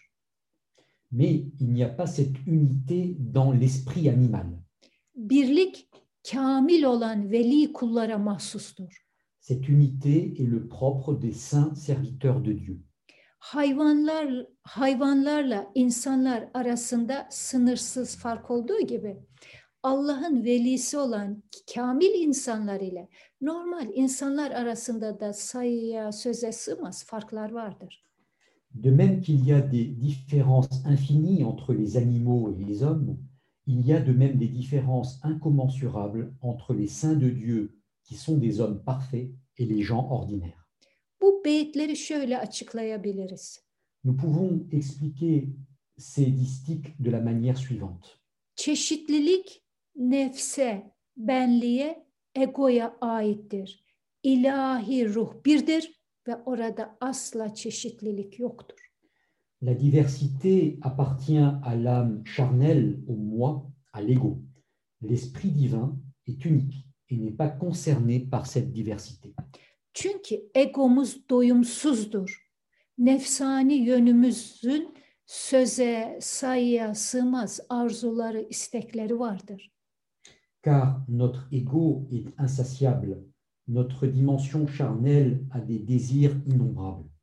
Mais il n'y a pas cette unité dans l'esprit animal. Birlik kamil olan veli kullara mahsustur. Cette unité est le propre des saints serviteurs de Dieu. Hayvanlar hayvanlarla insanlar arasında sınırsız fark olduğu gibi Allah'ın velisi olan kamil insanlar ile normal insanlar arasında da sayıya söze sığmaz farklar vardır. De même qu'il y a des différences infinies entre les animaux et les hommes, il y a de même des différences incommensurables entre les saints de Dieu, qui sont des hommes parfaits, et les gens ordinaires. Bu beyitleri şöyle açıklayabiliriz. Nous pouvons expliquer ces distiques de la manière suivante. Çeşitlilik nefse, benliğe, egoya aittir. İlahi ruh birdir ve orada asla çeşitlilik yoktur. La diversité appartient à l'âme charnelle, au moi, à l'ego. L'esprit divin est unique et n'est pas concerné par cette diversité. Çünkü egomuz doyumsuzdur. Nefsani yönümüzün söze, sayıya sığmaz arzuları, istekleri vardır. Car notre ego est insatiable, notre dimension charnelle a des désirs innombrables.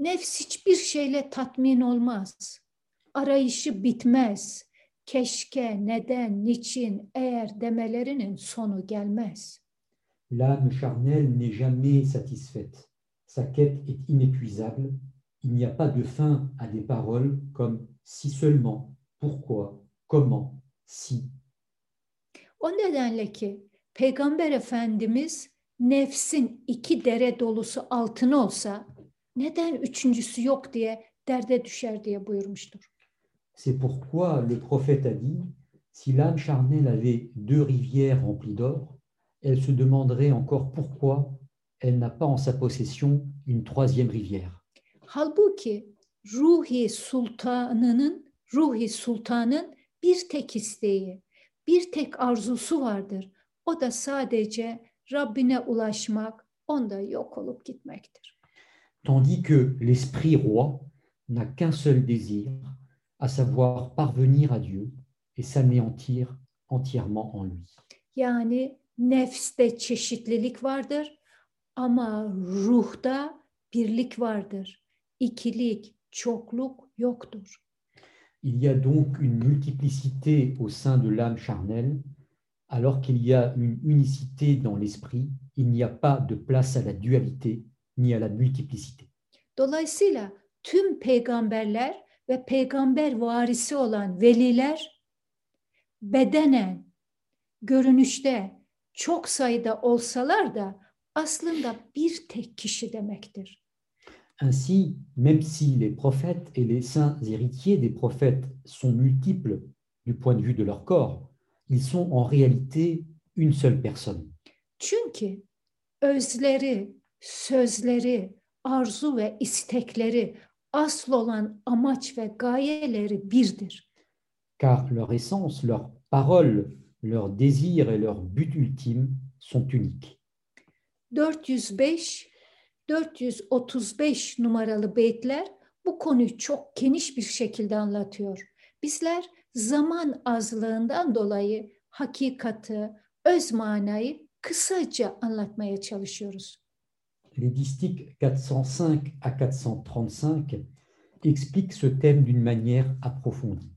Nefs hiçbir şeyle tatmin olmaz. Arayışı bitmez. Keşke, neden, niçin, eğer demelerinin sonu gelmez. L'âme charnelle n'est jamais satisfaite. Sa quête est inépuisable. Il n'y a pas de fin à des paroles comme si seulement, pourquoi, comment, si. O nedenle ki Peygamber Efendimiz nefsin iki dere dolusu altın olsa neden üçüncüsü yok diye derde düşer diye buyurmuştur. C'est pourquoi le prophète a dit, si l'âme charnelle avait deux rivières remplies d'or, elle se demanderait encore pourquoi elle n'a pas en sa possession une troisième rivière. Halbuki ruhi sultanının, ruhi sultanın bir tek isteği, bir tek arzusu vardır. O da sadece Rabbine ulaşmak, onda yok olup gitmektir. Tandis que l'esprit roi n'a qu'un seul désir, à savoir parvenir à Dieu et s'anéantir entièrement en lui. Yani nefste çeşitlilik vardır ama ruhta birlik vardır. İkilik, çokluk yoktur. Il y a donc une multiplicité au sein de l'âme charnelle, alors qu'il y a une unicité dans l'esprit, il n'y a pas de place à la dualité ni à la multiplicité. Dolayısıyla tüm peygamberler ve peygamber varisi olan veliler bedenen, görünüşte çok sayıda olsalar da aslında bir tek kişi demektir. Ainsi, même si les prophètes et les saints héritiers des prophètes sont multiples du point de vue de leur corps, ils sont en réalité une seule personne. Çünkü özleri, sözleri, arzu ve istekleri, asıl olan amaç ve gayeleri birdir. Car leur essence, leurs paroles, leurs désirs et leur but ultime sont uniques. 405 435 numaralı beytler bu konuyu çok geniş bir şekilde anlatıyor. Bizler zaman azlığından dolayı hakikati, öz manayı kısaca anlatmaya çalışıyoruz. Les distiques 405 à 435 expliquent ce thème d'une manière approfondie.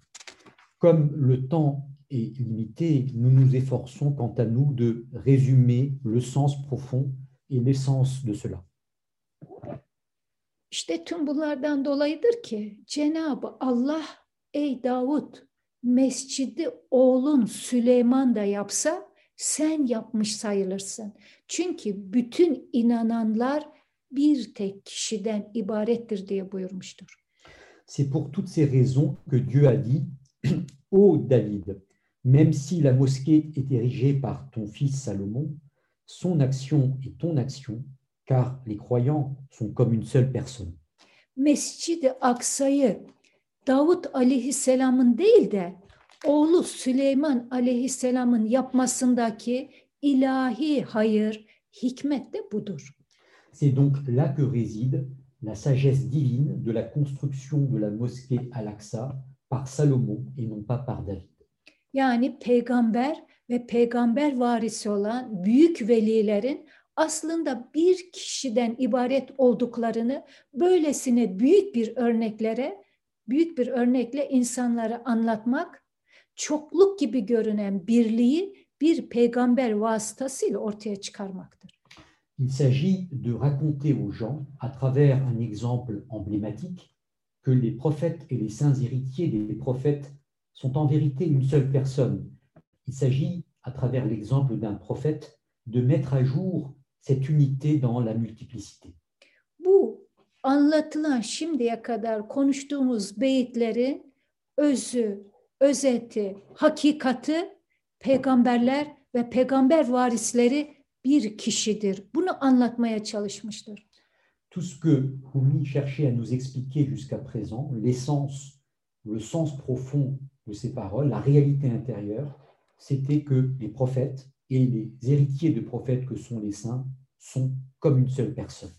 Comme le temps est limité, nous nous efforçons quant à nous de résumer le sens profond et l'essence de cela. Sen yapmış sayılırsın. Çünkü bütün inananlar bir tek kişiden ibarettir diye buyurmuştur. C'est pour toutes ces raisons que Dieu a dit [CLEARS THROAT] Ô David, même si la mosquée est érigée par ton fils Salomon, son action est ton action, car les croyants sont comme une seule personne. Mescid-i Aksa'yı Davut aleyhisselamın değil de oğlu Süleyman aleyhisselamın yapmasındaki ilahi hayır, hikmet de budur. C'est donc là que réside la sagesse divine de la construction de la mosquée Al-Aqsa par Salomon et non pas par David. Yani peygamber ve peygamber varisi olan büyük velilerin aslında bir kişiden ibaret olduklarını böylesine büyük bir örneklere, büyük bir örnekle insanlara anlatmak, çokluk gibi görünen birliği bir peygamber vasıtasıyla ortaya çıkarmaktır. Il s'agit de raconter aux gens, à travers un exemple emblématique, que les prophètes et les saints héritiers des prophètes sont en vérité une seule personne. Il s'agit, à travers l'exemple d'un prophète, de mettre à jour cette unité dans la multiplicité. Bu anlatılan şimdiye kadar konuştuğumuz beyitlerin özü, özeti, hakikati peygamberler ve peygamber varisleri bir kişidir. Bunu anlatmaya çalışmıştır. Tout ce que Rumi cherchait à nous expliquer jusqu'à présent, l'essence, le sens profond de ces paroles, la réalité intérieure, c'était que les prophètes et les héritiers de prophètes que sont les saints sont comme une seule personne.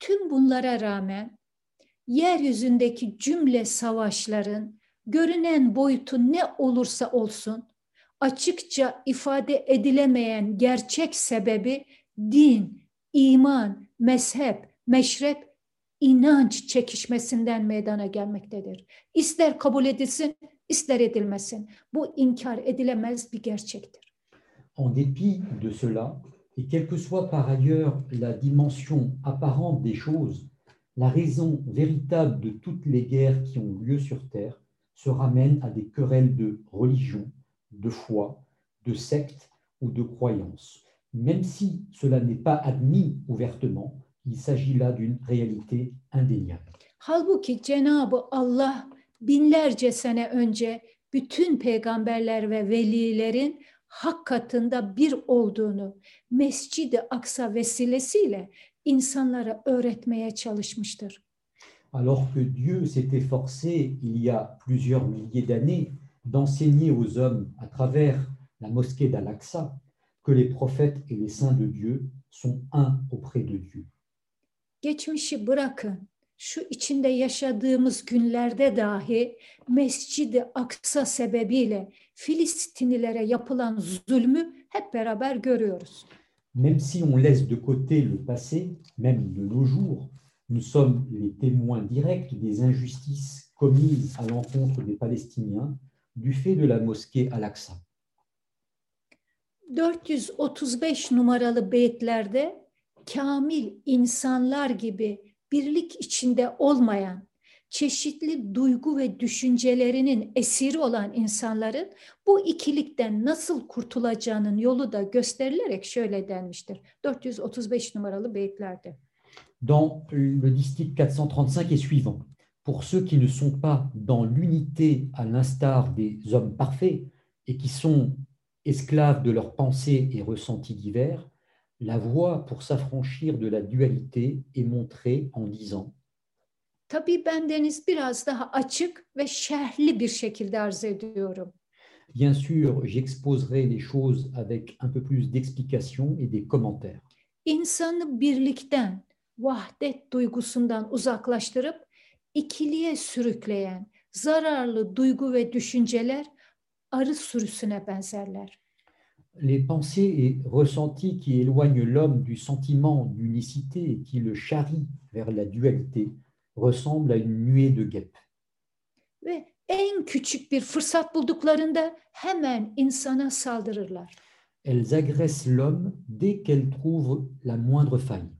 Tüm bunlara rağmen yeryüzündeki cümle savaşların görünen boyutu ne olursa olsun açıkça ifade edilemeyen gerçek sebebi din, iman, mezhep, meşrep, inanç çekişmesinden meydana gelmektedir. İster kabul edilsin, ister edilmesin. Bu inkar edilemez bir gerçektir. En dépit de cela, et quelle que soit par ailleurs la dimension apparente des choses, la raison véritable de toutes les guerres qui ont lieu sur Terre se ramène à des querelles de religion, de foi, de sectes ou de croyance. Même si cela n'est pas admis ouvertement, il s'agit là d'une réalité indéniable. Halbuki Cenabı Allah binlerce sene önce bütün peygamberler ve velilerin hak katında bir olduğunu Mescid-i Aksa vesilesiyle insanlara öğretmeye çalışmıştır. Alors que Dieu s'est efforcé il y a plusieurs milliers d'années d'enseigner aux hommes à travers la mosquée d'Al-Aqsa que les prophètes et les saints de Dieu sont un auprès de Dieu. Geçmişi bırakın. Şu içinde yaşadığımız günlerde dahi Mescid-i Aksa sebebiyle Filistinlilere yapılan zulmü hep beraber görüyoruz. Même si on laisse de côté le passé, même de nos jours, nous sommes les témoins directs des injustices commises à l'encontre des Palestiniens du fait de la mosquée Al-Aqsa. 435 numaralı beyitlerde kamil insanlar gibi birlik içinde olmayan, çeşitli duygu ve düşüncelerinin esiri olan insanların bu ikilikten nasıl kurtulacağının yolu da gösterilerek şöyle denmiştir. 435 numaralı beyitlerde. Dans le distique 435 et suivant, pour ceux qui ne sont pas dans l'unité à l'instar des hommes parfaits et qui sont esclaves de leurs pensées et ressentis divers, la voie pour s'affranchir de la dualité est montrée en disant Tabii bendeniz biraz daha açık ve şerhli bir şekilde arz ediyorum. Bien sûr, j'exposerai les choses avec un peu plus d'explications et des commentaires. İnsanı birlikten, vahdet duygusundan uzaklaştırıp ikiliye sürükleyen zararlı duygu ve düşünceler arı sürüsüne benzerler. Les pensées et ressentis qui éloignent l'homme du sentiment d'unicité et qui le charrient vers la dualité ressemblent à une nuée de guêpes. Ve en küçük bir fırsat bulduklarında hemen insana saldırırlar. Elles agressent l'homme dès qu'elles trouvent la moindre faille.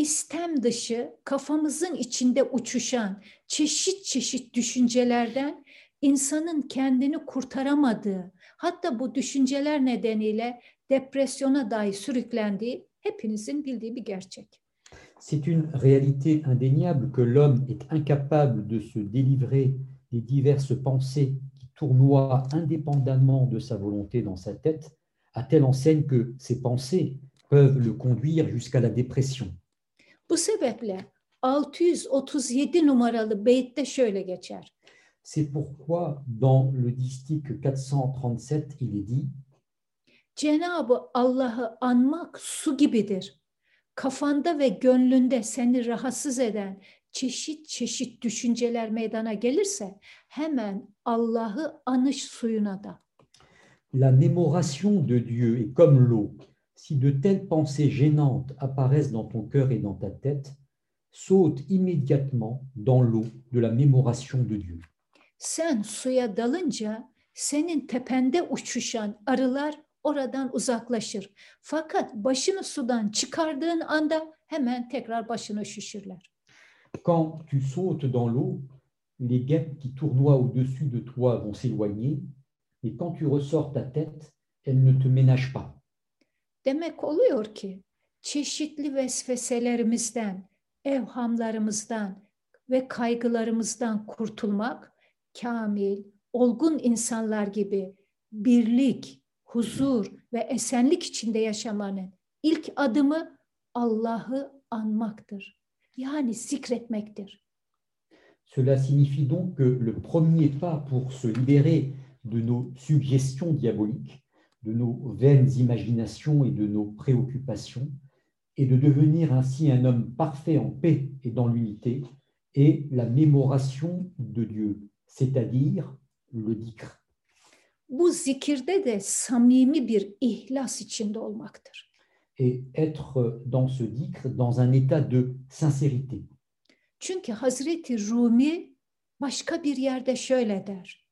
İstem dışı kafamızın içinde uçuşan çeşit çeşit düşüncelerden insanın kendini kurtaramadığı, hatta bu düşünceler nedeniyle depresyona dahi sürüklendiği hepinizin bildiği bir gerçek. C'est une réalité indéniable que l'homme est incapable de se délivrer des diverses pensées qui tournoient indépendamment de sa volonté dans sa tête, à telle enseigne que ces pensées peuvent le conduire jusqu'à la dépression. Bu sebeple 637 numaralı beytte şöyle geçer. C'est pourquoi dans le distique 437, il est dit Cenabı Allah'ı anmak su gibidir. Kafanda ve gönlünde seni rahatsız eden çeşit çeşit düşünceler meydana gelirse hemen Allah'ı anış suyuna da. La mémoration de Dieu est comme l'eau. Si de telles pensées gênantes apparaissent dans ton cœur et dans ta tête, saute immédiatement dans l'eau de la mémoration de Dieu. Sen suya dalınca senin tepende uçuşan arılar oradan uzaklaşır. Fakat başını sudan çıkardığın anda hemen tekrar başına üşüşürler. Quand tu sautes dans l'eau, les guêpes qui tournoient au-dessus de toi vont s'éloigner, et quand tu ressors ta tête, elles ne te ménagent pas. Demek oluyor ki çeşitli vesveselerimizden, evhamlarımızdan ve kaygılarımızdan kurtulmak kamil, olgun insanlar gibi birlik, huzur ve esenlik içinde yaşamanın ilk adımı Allah'ı anmaktır. Yani zikretmektir. Cela signifie donc que le premier pas pour se libérer de nos suggestions diaboliques, de nos vaines imaginations et de nos préoccupations, et de devenir ainsi un homme parfait en paix et dans l'unité, est la mémoration de Dieu, c'est-à-dire le dikr. Bu zikirde de samimi bir ihlas içinde olmaktır. Et être dans ce dikr dans un état de sincérité. Çünkü Hazreti Rumi başka bir yerde şöyle der.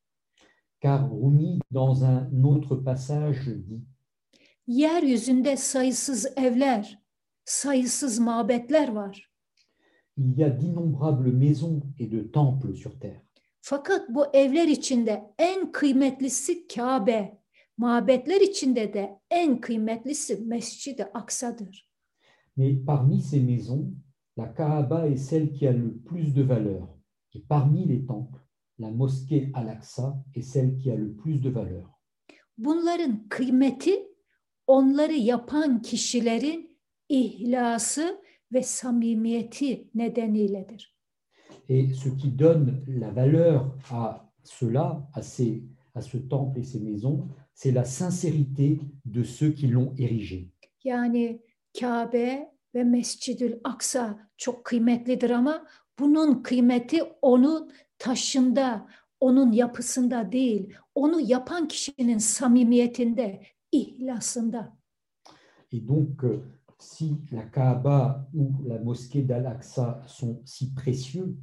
Car Rumi, dans un autre passage, dit Yeryüzünde sayısız evler, sayısız mabetler var. Il y a d'innombrables maisons et de temples sur terre. Fakat bu evler içinde en kıymetlisi Kabe, Mabetler içinde de en kıymetlisi Mescid-i Aksa'dır. Mais parmi ces maisons, la Kaaba est celle qui a le plus de valeur. Et parmi les temples, la mosquée Al-Aqsa est celle qui a le plus de valeur. Bunların kıymeti onları yapan kişilerin ihlası ve samimiyeti nedeniyledir. Et ce qui donne la valeur à cela, à, ces, à ce temple et ces maisons, c'est la sincérité de ceux qui l'ont érigé. Yani Kabe ve Mescidül Aksa çok kıymetlidir ama bunun kıymeti onun taşında, onun yapısında değil, onu yapan kişinin samimiyetinde, ihlasında. Et donc, euh, si la Kaaba ou la mosquée d'Al-Aqsa sont si précieux,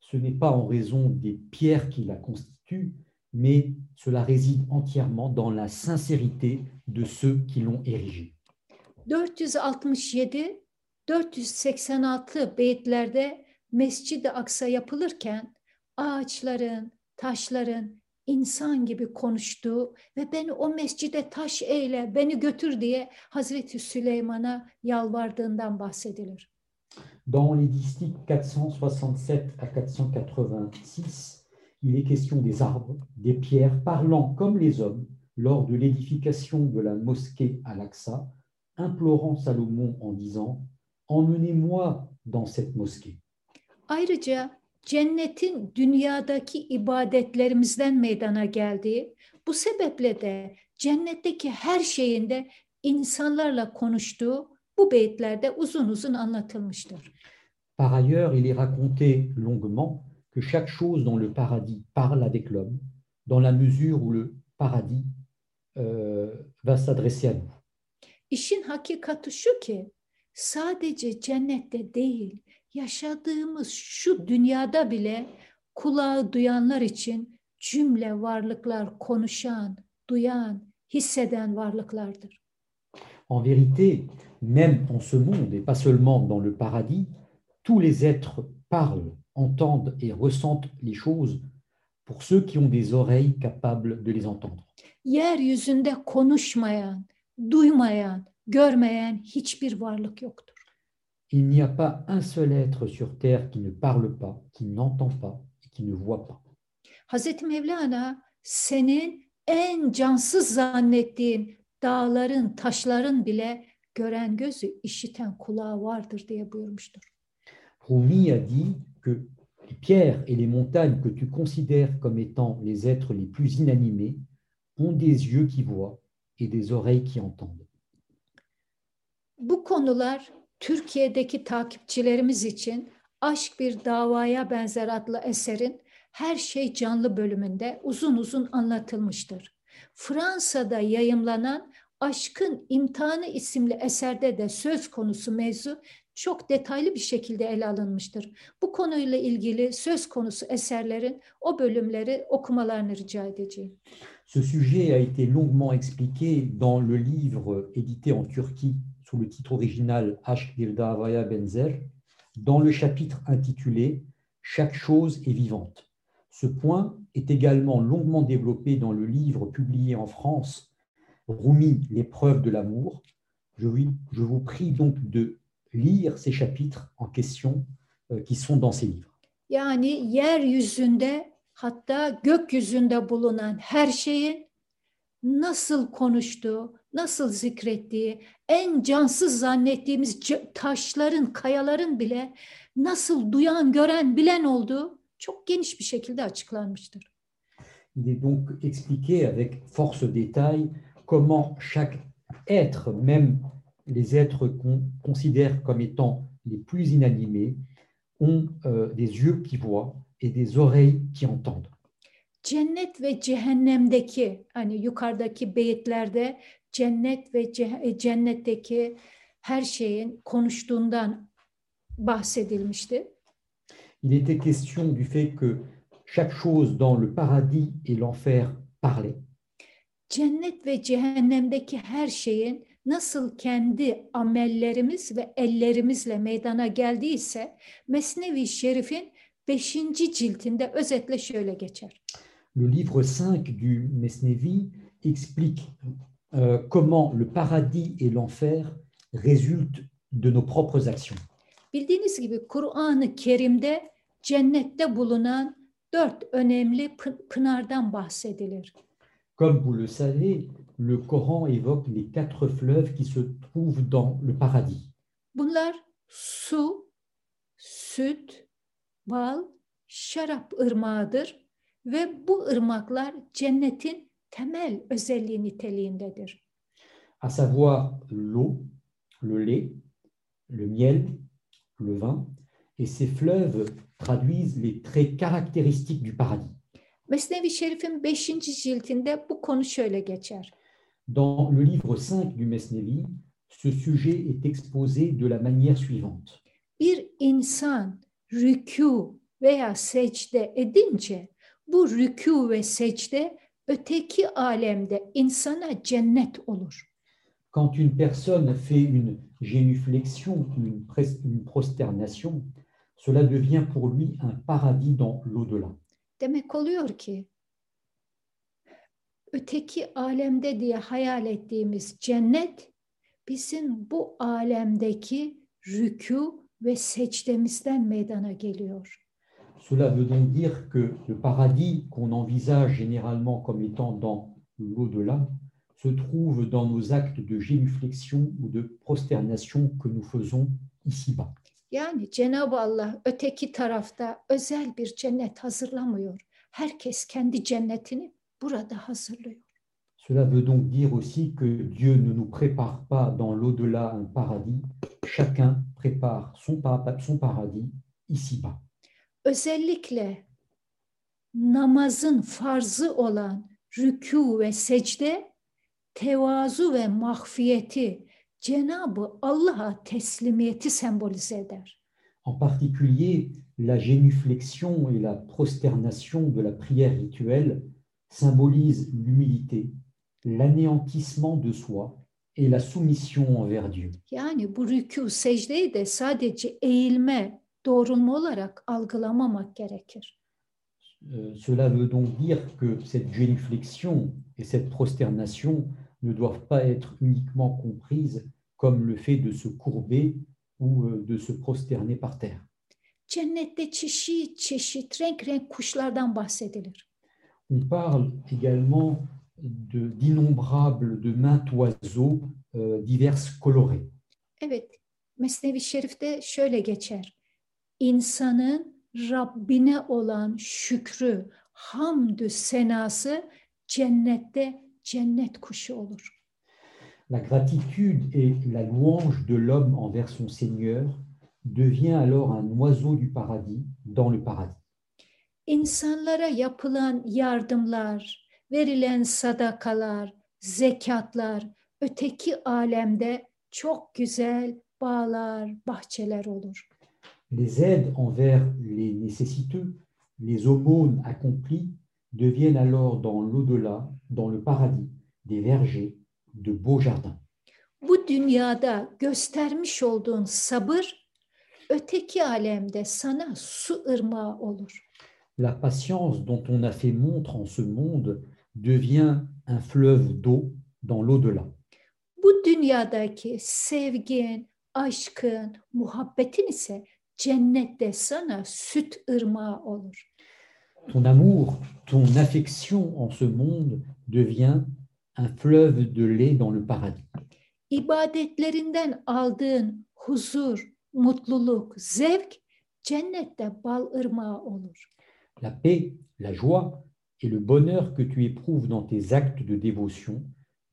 ce n'est pas en raison des pierres qui la constituent, mais cela réside entièrement dans la sincérité de ceux qui l'ont érigée. 467 486 beyitlerde Mescid-i Aksa yapılırken ağaçların, taşların insan gibi konuştuğu ve beni o mescide taş eyle, beni götür diye Hazreti Süleyman'a yalvardığından bahsedilir. Dans les distiques 467 à 486, il est question des arbres, des pierres parlant comme les hommes lors de l'édification de la mosquée à l'Aqsa, implorant Salomon en disant Emmenez-moi dans cette mosquée. Ayrıca cennetin dünyadaki ibadetlerimizden meydana geldiği, bu sebeple de cennetteki her şeyinde insanlarla konuştuğu bu beyitlerde uzun uzun anlatılmıştır. Par ailleurs, il est raconté longuement que chaque chose dans le paradis parle avec l'homme, dans la mesure où le paradis euh, va s'adresser à nous. İşin hakikati şu ki sadece cennette değil, yaşadığımız şu dünyada bile kulağı duyanlar için cümle varlıklar konuşan, duyan, hisseden varlıklardır. En vérité, même en ce monde, et pas seulement dans le paradis, tous les êtres parlent, entendent et ressentent les choses pour ceux qui ont des oreilles capables de les entendre. Yeryüzünde konuşmayan, duymayan, görmeyen hiçbir varlık yoktur. Il n'y a pas un seul être sur terre qui ne parle pas, qui n'entend pas et qui ne voit pas. Hazreti Mevlana senin en cansız zannettiğin dağların, taşların bile gören gözü, işiten kulağı vardır diye buyurmuştur. Rumi a dit que les pierres et les montagnes que tu considères comme étant les êtres les plus inanimés ont des yeux qui voient et des oreilles qui entendent. Bu konular Türkiye'deki takipçilerimiz için Aşk Bir Davaya Benzer adlı eserin Her Şey Canlı bölümünde uzun uzun anlatılmıştır. Fransa'da yayımlanan Aşkın İmtihanı isimli eserde de söz konusu mevzu çok detaylı bir şekilde ele alınmıştır. Bu konuyla ilgili söz konusu eserlerin o bölümleri okumalarını rica edeceğim. Ce sujet a été longuement expliqué dans le livre édité en Turquie sous le titre original Aşk Bir Davaya Benzer, dans le chapitre intitulé Chaque chose est vivante. Ce point est également longuement développé dans le livre publié en France, Rumi, l'épreuve de l'amour. Je, vous- je vous prie donc de lire ces chapitres en question euh, qui sont dans ces livres. Yani yeryüzünde hatta gökyüzünde bulunan her şeyin nasıl konuştuğu, nasıl zikrettiği, en cansız zannettiğimiz taşların, kayaların bile nasıl duyan, gören, bilen olduğu çok geniş bir şekilde açıklanmıştır. Il est donc expliqué avec force détail comment chaque être, même les êtres qu'on considère comme étant les plus inanimés, ont euh, des yeux qui voient et des oreilles qui entendent. Cennet ve cehennemdeki hani yukarıdaki beyitlerde cennet ve ce- e, cennetteki her şeyin konuştuğundan bahsedilmişti. Il était question du fait que chaque chose dans le paradis et l'enfer parlait. Cennet ve cehennemdeki her şeyin nasıl kendi amellerimiz ve ellerimizle meydana geldiyse Mesnevi Şerif'in 5. ciltinde özetle şöyle geçer. Le livre 5 du Mesnevi explique euh, comment le paradis et l'enfer résultent de nos propres actions. Bildiğiniz gibi Kur'an-ı Kerim'de cennette bulunan dört önemli pı- pınardan bahsedilir. Comme vous le savez, le Coran évoque les quatre fleuves qui se trouvent dans le paradis. Bunlar su, süt, bal, şarap ırmağıdır ve bu ırmaklar cennetin temel özelliği niteliğindedir. à savoir l'eau, le lait, le miel, le vin, et ces fleuves traduisent les traits caractéristiques du paradis. Mesnevi Şerif'in 5. ciltinde bu konu şöyle geçer. Dans le livre 5 du Mesnevi, ce sujet est exposé de la manière suivante. Bir insan rükû veya secde edince bu rükû ve secde öteki alemde insana cennet olur. Quand une personne fait une génuflexion, une, une prosternation, cela devient pour lui un paradis dans l'au-delà. Demek oluyor ki öteki alemde diye hayal ettiğimiz cennet bizim bu alemdeki rükû ve secdemizden meydana geliyor. Cela veut donc dire que le paradis qu'on envisage généralement comme étant dans l'au-delà se trouve dans nos actes de génuflexion ou de prosternation que nous faisons ici-bas. Yani Cenab-ı Allah öteki tarafta özel bir cennet hazırlamıyor. Herkes kendi cennetini burada hazırlıyor. Cela veut donc dire aussi que Dieu ne nous prépare pas dans l'au-delà un paradis, chacun prépare son, pa- son paradis ici-bas. Özellikle namazın farzı olan rükû ve secde tevazu ve mahfiyeti Cenab-ı Allah'a teslimiyeti sembolize eder. En particulier, la génuflexion et la prosternation de la prière rituelle symbolisent l'humilité, l'anéantissement de soi et la soumission envers Dieu. Yani bu rükû secdeyi de sadece eğilme, doğrulma olarak algılamamak gerekir. Euh, cela veut donc dire que cette génuflexion et cette prosternation ne doivent pas être uniquement comprises comme le fait de se courber ou euh, de se prosterner par terre. Cennette çeşit çeşit renk renk kuşlardan bahsedilir. On parle également de- d'innombrables, de, maints oiseaux euh, divers colorés. Evet, Mesnevi Şerif'te şöyle geçer. İnsanın Rabbine olan şükrü, hamdü senası cennette cennet kuşu olur. La gratitude et la louange de l'homme envers son Seigneur devient alors un oiseau du paradis dans le paradis. İnsanlara yapılan yardımlar, verilen sadakalar, zekatlar öteki alemde çok güzel bağlar, bahçeler olur. Les aides envers les nécessiteux, les aumônes accomplies deviennent alors dans l'au-delà, dans le paradis, des vergers, de beaux jardins. Bu dünyada göstermiş olduğun sabır öteki alemde sana su ırmağı olur. La patience dont on a fait montre en ce monde devient un fleuve d'eau dans l'au-delà. Bu dünyadaki sevgin, aşkın, muhabbetin ise cennette sana süt ırmağı olur. Ton amour, ton affection en ce monde devient un fleuve de lait dans le paradis. İbadetlerinden aldığın huzur, mutluluk, zevk cennette bal ırmağı olur. La paix, la joie et le bonheur que tu éprouves dans tes actes de dévotion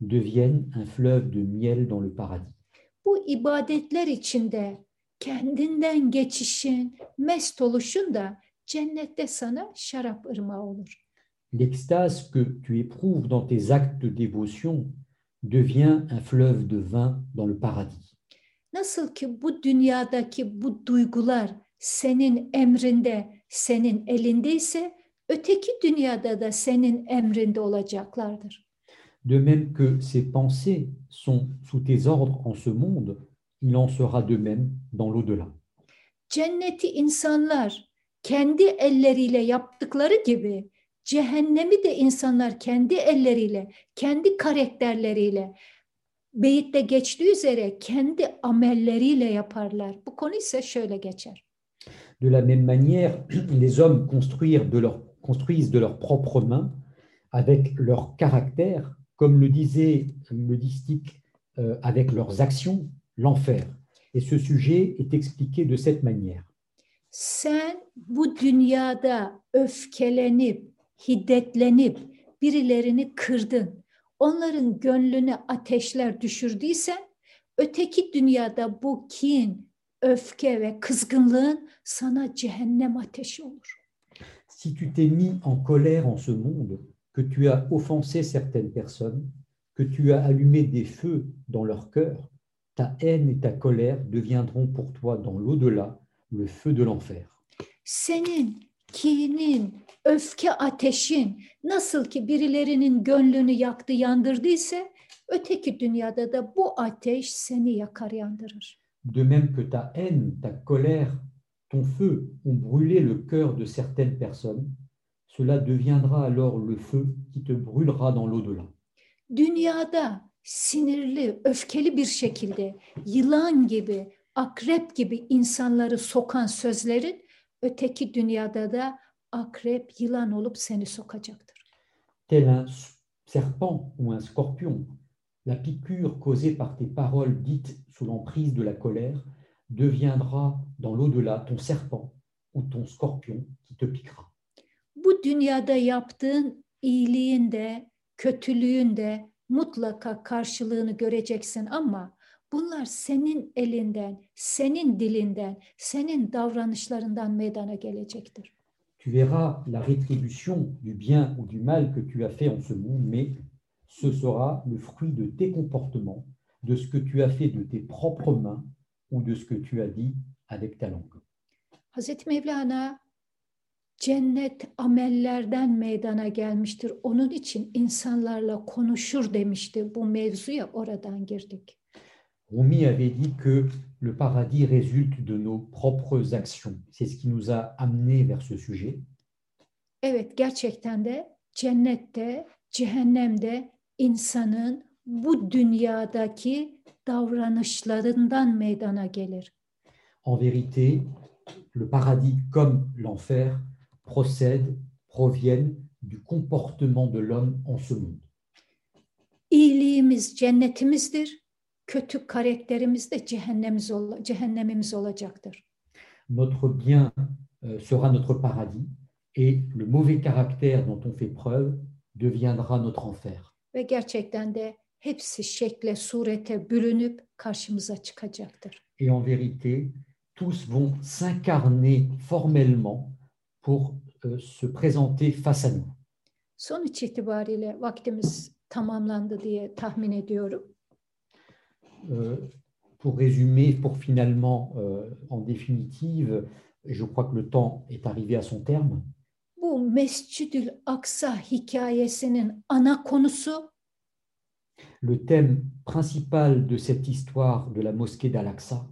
deviennent un fleuve de miel dans le paradis. Bu ibadetler içinde kendinden geçişin, mest oluşun da cennette sana şarap ırmağı olur. L'extase que tu éprouves dans tes actes de dévotion devient un fleuve de vin dans le paradis. Nasıl ki bu dünyadaki bu duygular senin emrinde, senin elindeyse öteki dünyada da senin emrinde olacaklardır. De même que ces pensées sont sous tes ordres en ce monde, il en sera de même dans l'au-delà. Cenneti insanlar kendi elleriyle yaptıkları gibi Cehennemi de insanlar kendi elleriyle, kendi karakterleriyle, beyitte geçtiği üzere kendi amelleriyle yaparlar. Bu konu ise şöyle geçer. De la même manière, les hommes construisent de leur, construisent de leurs propres mains, avec leur caractère, comme le disait le distique, euh, avec leurs actions, l'enfer. Et ce sujet est expliqué de cette manière. Sen bu dünyada öfkelenip, hiddetlenip birilerini kırdın. Onların gönlüne ateşler düşürdüysen, öteki dünyada bu kin, öfke ve kızgınlığın sana cehennem ateşi olur. Si tu t'es mis en colère en ce monde, que tu as offensé certaines personnes, que tu as allumé des feux dans leur cœur, ta haine et ta colère deviendront pour toi dans l'au-delà le feu de l'enfer. Senin kinin, öfke ateşin nasıl ki birilerinin gönlünü yaktı, yandırdıysa öteki dünyada da bu ateş seni yakar, yandırır. De même que ta haine, ta colère, ton feu ont brûlé le cœur de certaines personnes, cela deviendra alors le feu qui te brûlera dans l'au-delà. Dünyada sinirli, öfkeli bir şekilde yılan gibi, akrep gibi insanları sokan sözlerin öteki dünyada da akrep, yılan olup seni sokacaktır. Tel un serpent ou un scorpion, la piqûre causée par tes paroles dites sous l'emprise de la colère deviendra dans l'au-delà ton serpent ou ton scorpion qui te piquera. Bu dünyada yaptığın iyiliğin de, kötülüğün de mutlaka karşılığını göreceksin ama bunlar senin elinden, senin dilinden, senin davranışlarından meydana gelecektir. Tu verras la rétribution du bien ou du mal que tu as fait en ce monde, mais ce sera le fruit de tes comportements, de ce que tu as fait de tes propres mains ou de ce que tu as dit avec ta langue. Hazreti Mevlana cennet amellerden meydana gelmiştir. Onun için insanlarla konuşur demişti. Bu mevzuya oradan girdik. Rumi avait dit que le paradis résulte de nos propres actions. C'est ce qui nous a amenés vers ce sujet. Evet gerçekten de cennette, cehennemde insanın bu dünyadaki davranışlarından meydana gelir. En vérité, le paradis comme l'enfer procèdent, proviennent du comportement de l'homme en ce monde. İyiliğimiz cennetimizdir. Kötü karakterimiz de cehennemimiz, ol- cehennemimiz olacaktır. Notre bien euh, sera notre paradis et le mauvais caractère dont on fait preuve deviendra notre enfer. Ve gerçekten de hepsi şekle, surete bürünüp karşımıza çıkacaktır. Et en vérité, tous vont s'incarner formellement pour euh, se présenter face à nous. Sonuç itibariyle vaktimiz tamamlandı diye tahmin ediyorum. Euh, pour résumer, pour finalement, euh, en définitive, je crois que le temps est arrivé à son terme. Bu Mescidül Aksa hikayesinin ana konusu Le thème principal de cette histoire de la mosquée d'Al-Aqsa,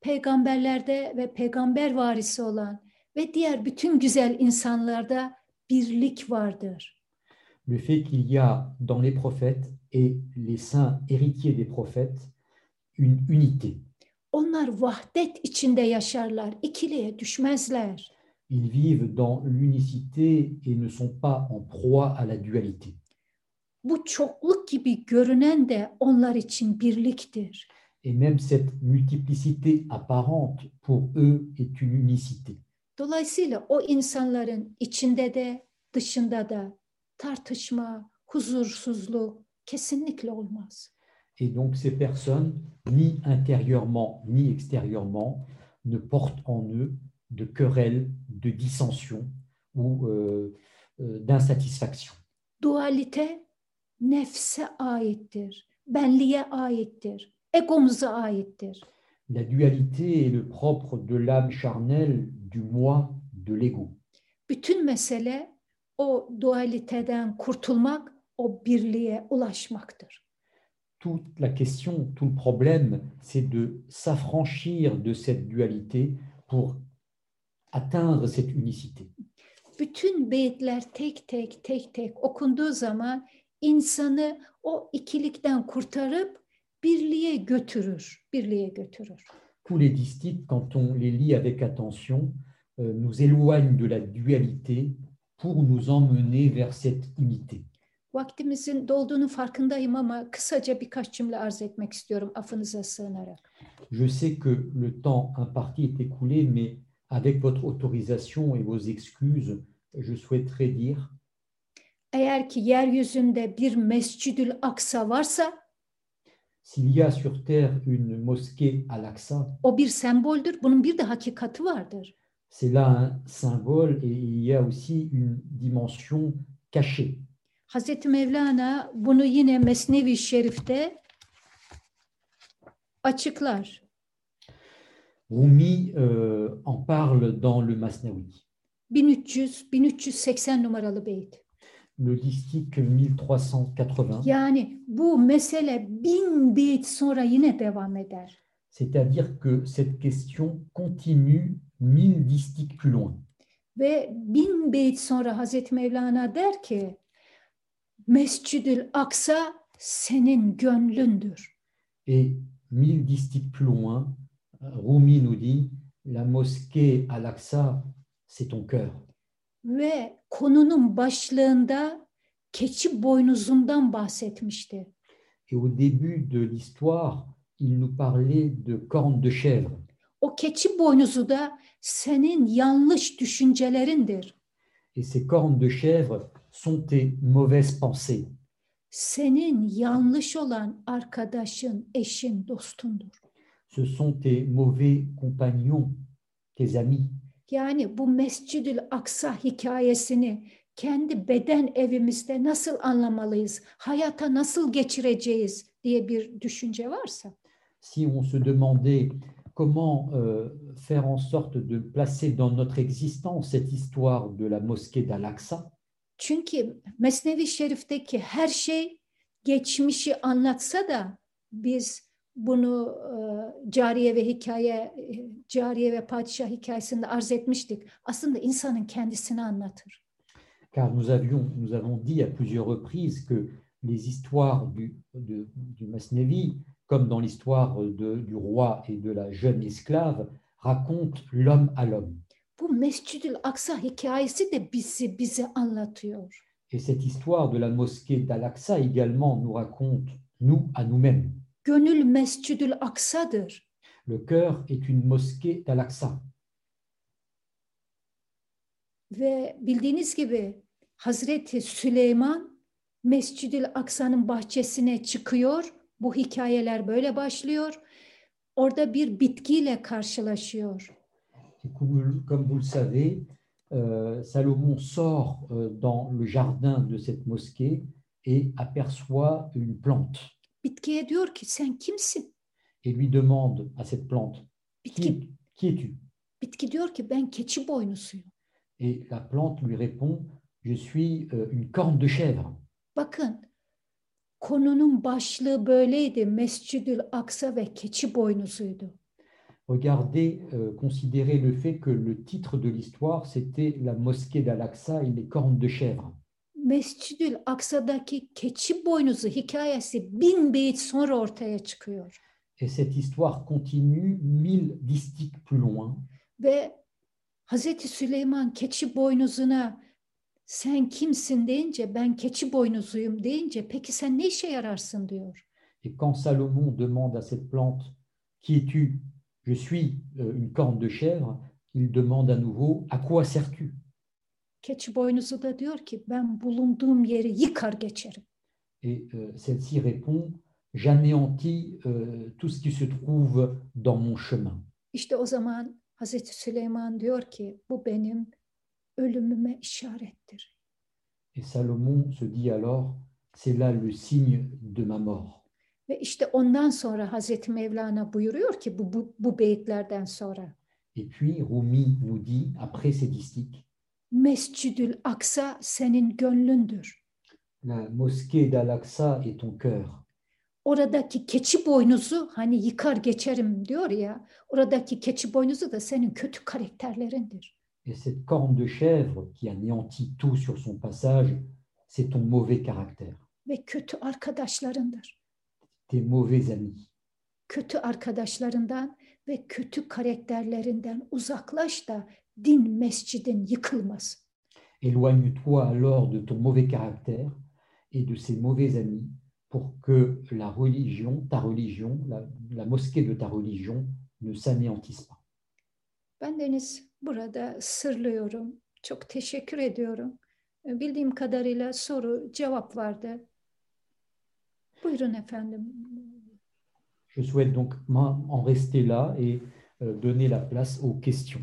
peygamberlerde ve peygamber varisi olan ve diğer bütün güzel insanlarda birlik vardır. le fait qu'il y a dans les prophètes et les saints héritiers des prophètes une unité. Onlar vahdet içinde yaşarlar, ikiliye düşmezler. Ils vivent dans l'unicité et ne sont pas en proie à la dualité. Bu çokluk gibi görünen de onlar için birliktir. Et même cette multiplicité apparente pour eux est une unicité. Dolayısıyla o insanların içinde de dışında da tartışma, huzursuzluk kesinlikle olmaz. Et donc ces personnes, ni intérieurement ni extérieurement, ne portent en eux de querelles, de dissensions ou euh, euh, d'insatisfaction. Dualite nefse aittir, benliğe aittir, egomuza aittir. La dualité est le propre de l'âme charnelle, du moi, de l'ego. Bütün mesele o dualiteden kurtulmak, o birliğe ulaşmaktır. Toute la question, tout le problème, c'est de s'affranchir de cette dualité pour atteindre cette unicité. bütün beyitler tek tek tek tek okunduğu zaman insanı o ikilikten kurtarıp birliğe götürür, birliğe götürür. Tous les distiques, quand on les lit avec attention, euh, nous éloignent de la dualité pour nous emmener vers cette unité. Vaktimizin dolduğunu farkındayım ama kısaca birkaç cümle arz etmek istiyorum affınıza sığınarak. Je sais que le temps imparti est écoulé, mais avec votre autorisation et vos excuses, je souhaiterais dire Eğer ki yeryüzünde bir Mescidül Aksa varsa s'il y a sur terre une mosquée à l'Aqsa, o bir semboldür. Bunun bir de hakikati vardır. c'est là un symbole et il y a aussi une dimension cachée. Hazreti Mevlana bunu yine Mesnevi Şerif'te açıklar. Rumi euh, en parle dans le Masnawi. 1300 1380 numaralı beyit. Le distique 1380, Yani bu mesele bin beyit sonra yine devam eder. c'est-à-dire que cette question continue mille distiques plus loin. Ve bin beyit sonra Hazreti Mevlana der ki Mescidül Aksa senin gönlündür. Et mille distiques plus loin, Rumi nous dit, la mosquée à l'Aqsa, c'est ton cœur. Ve konunun başlığında keçi boynuzundan bahsetmişti. Et au début de l'histoire, il nous parlait de cornes de chèvre. O keçi boynuzu da senin yanlış düşüncelerindir. Et ces cornes de chèvre sont tes mauvaises pensées. Senin yanlış olan arkadaşın, eşin, dostundur. Ce sont tes mauvais compagnons, tes amis. Yani bu Mescidül Aksa hikayesini kendi beden evimizde nasıl anlamalıyız, hayata nasıl geçireceğiz diye bir düşünce varsa. Si on se demandait comment euh, faire en sorte de placer dans notre existence cette histoire de la mosquée d'Al-Aqsa, Çünkü Mesnevi Şerif'teki her şey geçmişi anlatsa da biz bunu e, cariye ve hikaye, cariye ve padişah hikayesinde arz etmiştik. Aslında insanın kendisini anlatır. car nous avions, nous avons dit à plusieurs reprises que les histoires du, de- du Masnevi, comme dans l'histoire du roi et de la jeune esclave, racontent l'homme à l'homme. Bu Mescidül Aksa hikayesi de bizi bize anlatıyor. Et cette histoire de la mosquée d'Al-Aqsa également nous raconte nous à nous-mêmes. Gönül Mescidül Aksa'dır. Le cœur est une mosquée d'Al-Aqsa. Ve bildiğiniz gibi Hazreti Süleyman Mescidül Aksa'nın bahçesine çıkıyor. Bu hikayeler böyle başlıyor. Orada bir bitkiyle karşılaşıyor. Et comme, vous- comme vous le savez, euh, Salomon sort euh, dans le jardin de cette mosquée et aperçoit une plante Bitkiye diyor ki sen kimsin? et lui demande à cette plante Bitki, Qui, es-tu? Bitki diyor ki ben keçi boynuzuyum. Et la plante lui répond Je suis euh, une corne de chèvre. Bakın konunun başlığı böyleydi. Mescidül Aksa ve keçi boynuzuydu. Regardez, euh, considérez le fait que le titre de l'histoire, c'était la mosquée d'Al-Aqsa et les cornes de chèvre. Mescidül Aksa'daki keçi boynuzu hikayesi bin beyit sonra ortaya çıkıyor. Et cette histoire continue mille distiques plus loin. Ve Hazreti Süleyman keçi boynuzuna sen kimsin deyince ben keçi boynuzuyum deyince peki sen ne işe yararsın diyor. Et quand Salomon demande à cette plante Qui es-tu Je suis euh, une corne de chèvre. Il demande à nouveau À quoi sers-tu Keçi boynuzu da diyor ki ben bulunduğum yeri yıkar geçerim. Et euh, celle-ci répond J'anéantis euh, tout ce qui se trouve dans mon chemin. İşte o zaman Hazreti Süleyman diyor ki bu benim ölümüme işarettir. Et Salomon se dit alors C'est là le signe de ma mort. Ve işte ondan sonra Hazreti Mevlana buyuruyor ki bu, bu, bu beyitlerden sonra Et puis Rumi nous dit, après ces distiques, Mescidül Aksa senin gönlündür. La mosquée d'Al-Aqsa est ton cœur. Oradaki keçi boynuzu hani yıkar geçerim diyor ya oradaki keçi boynuzu da senin kötü karakterlerindir. Et cette corne de chèvre qui anéantit tout sur son passage, c'est ton mauvais caractère, ve kötü arkadaşlarındır. tes mauvais amis. Kötü arkadaşlarından ve kötü karakterlerinden uzaklaş da din mescidin yıkılmasın. Éloigne-toi alors de ton mauvais caractère et de ces mauvais amis pour que la religion, ta religion, la, la mosquée de ta religion ne s'anéantisse pas. Ben Deniz burada sırlıyorum. Çok teşekkür ediyorum. E, Bildiğim kadarıyla soru cevap vardı. Buyurun efendim. Je souhaite donc en rester là et euh, donner la place aux questions.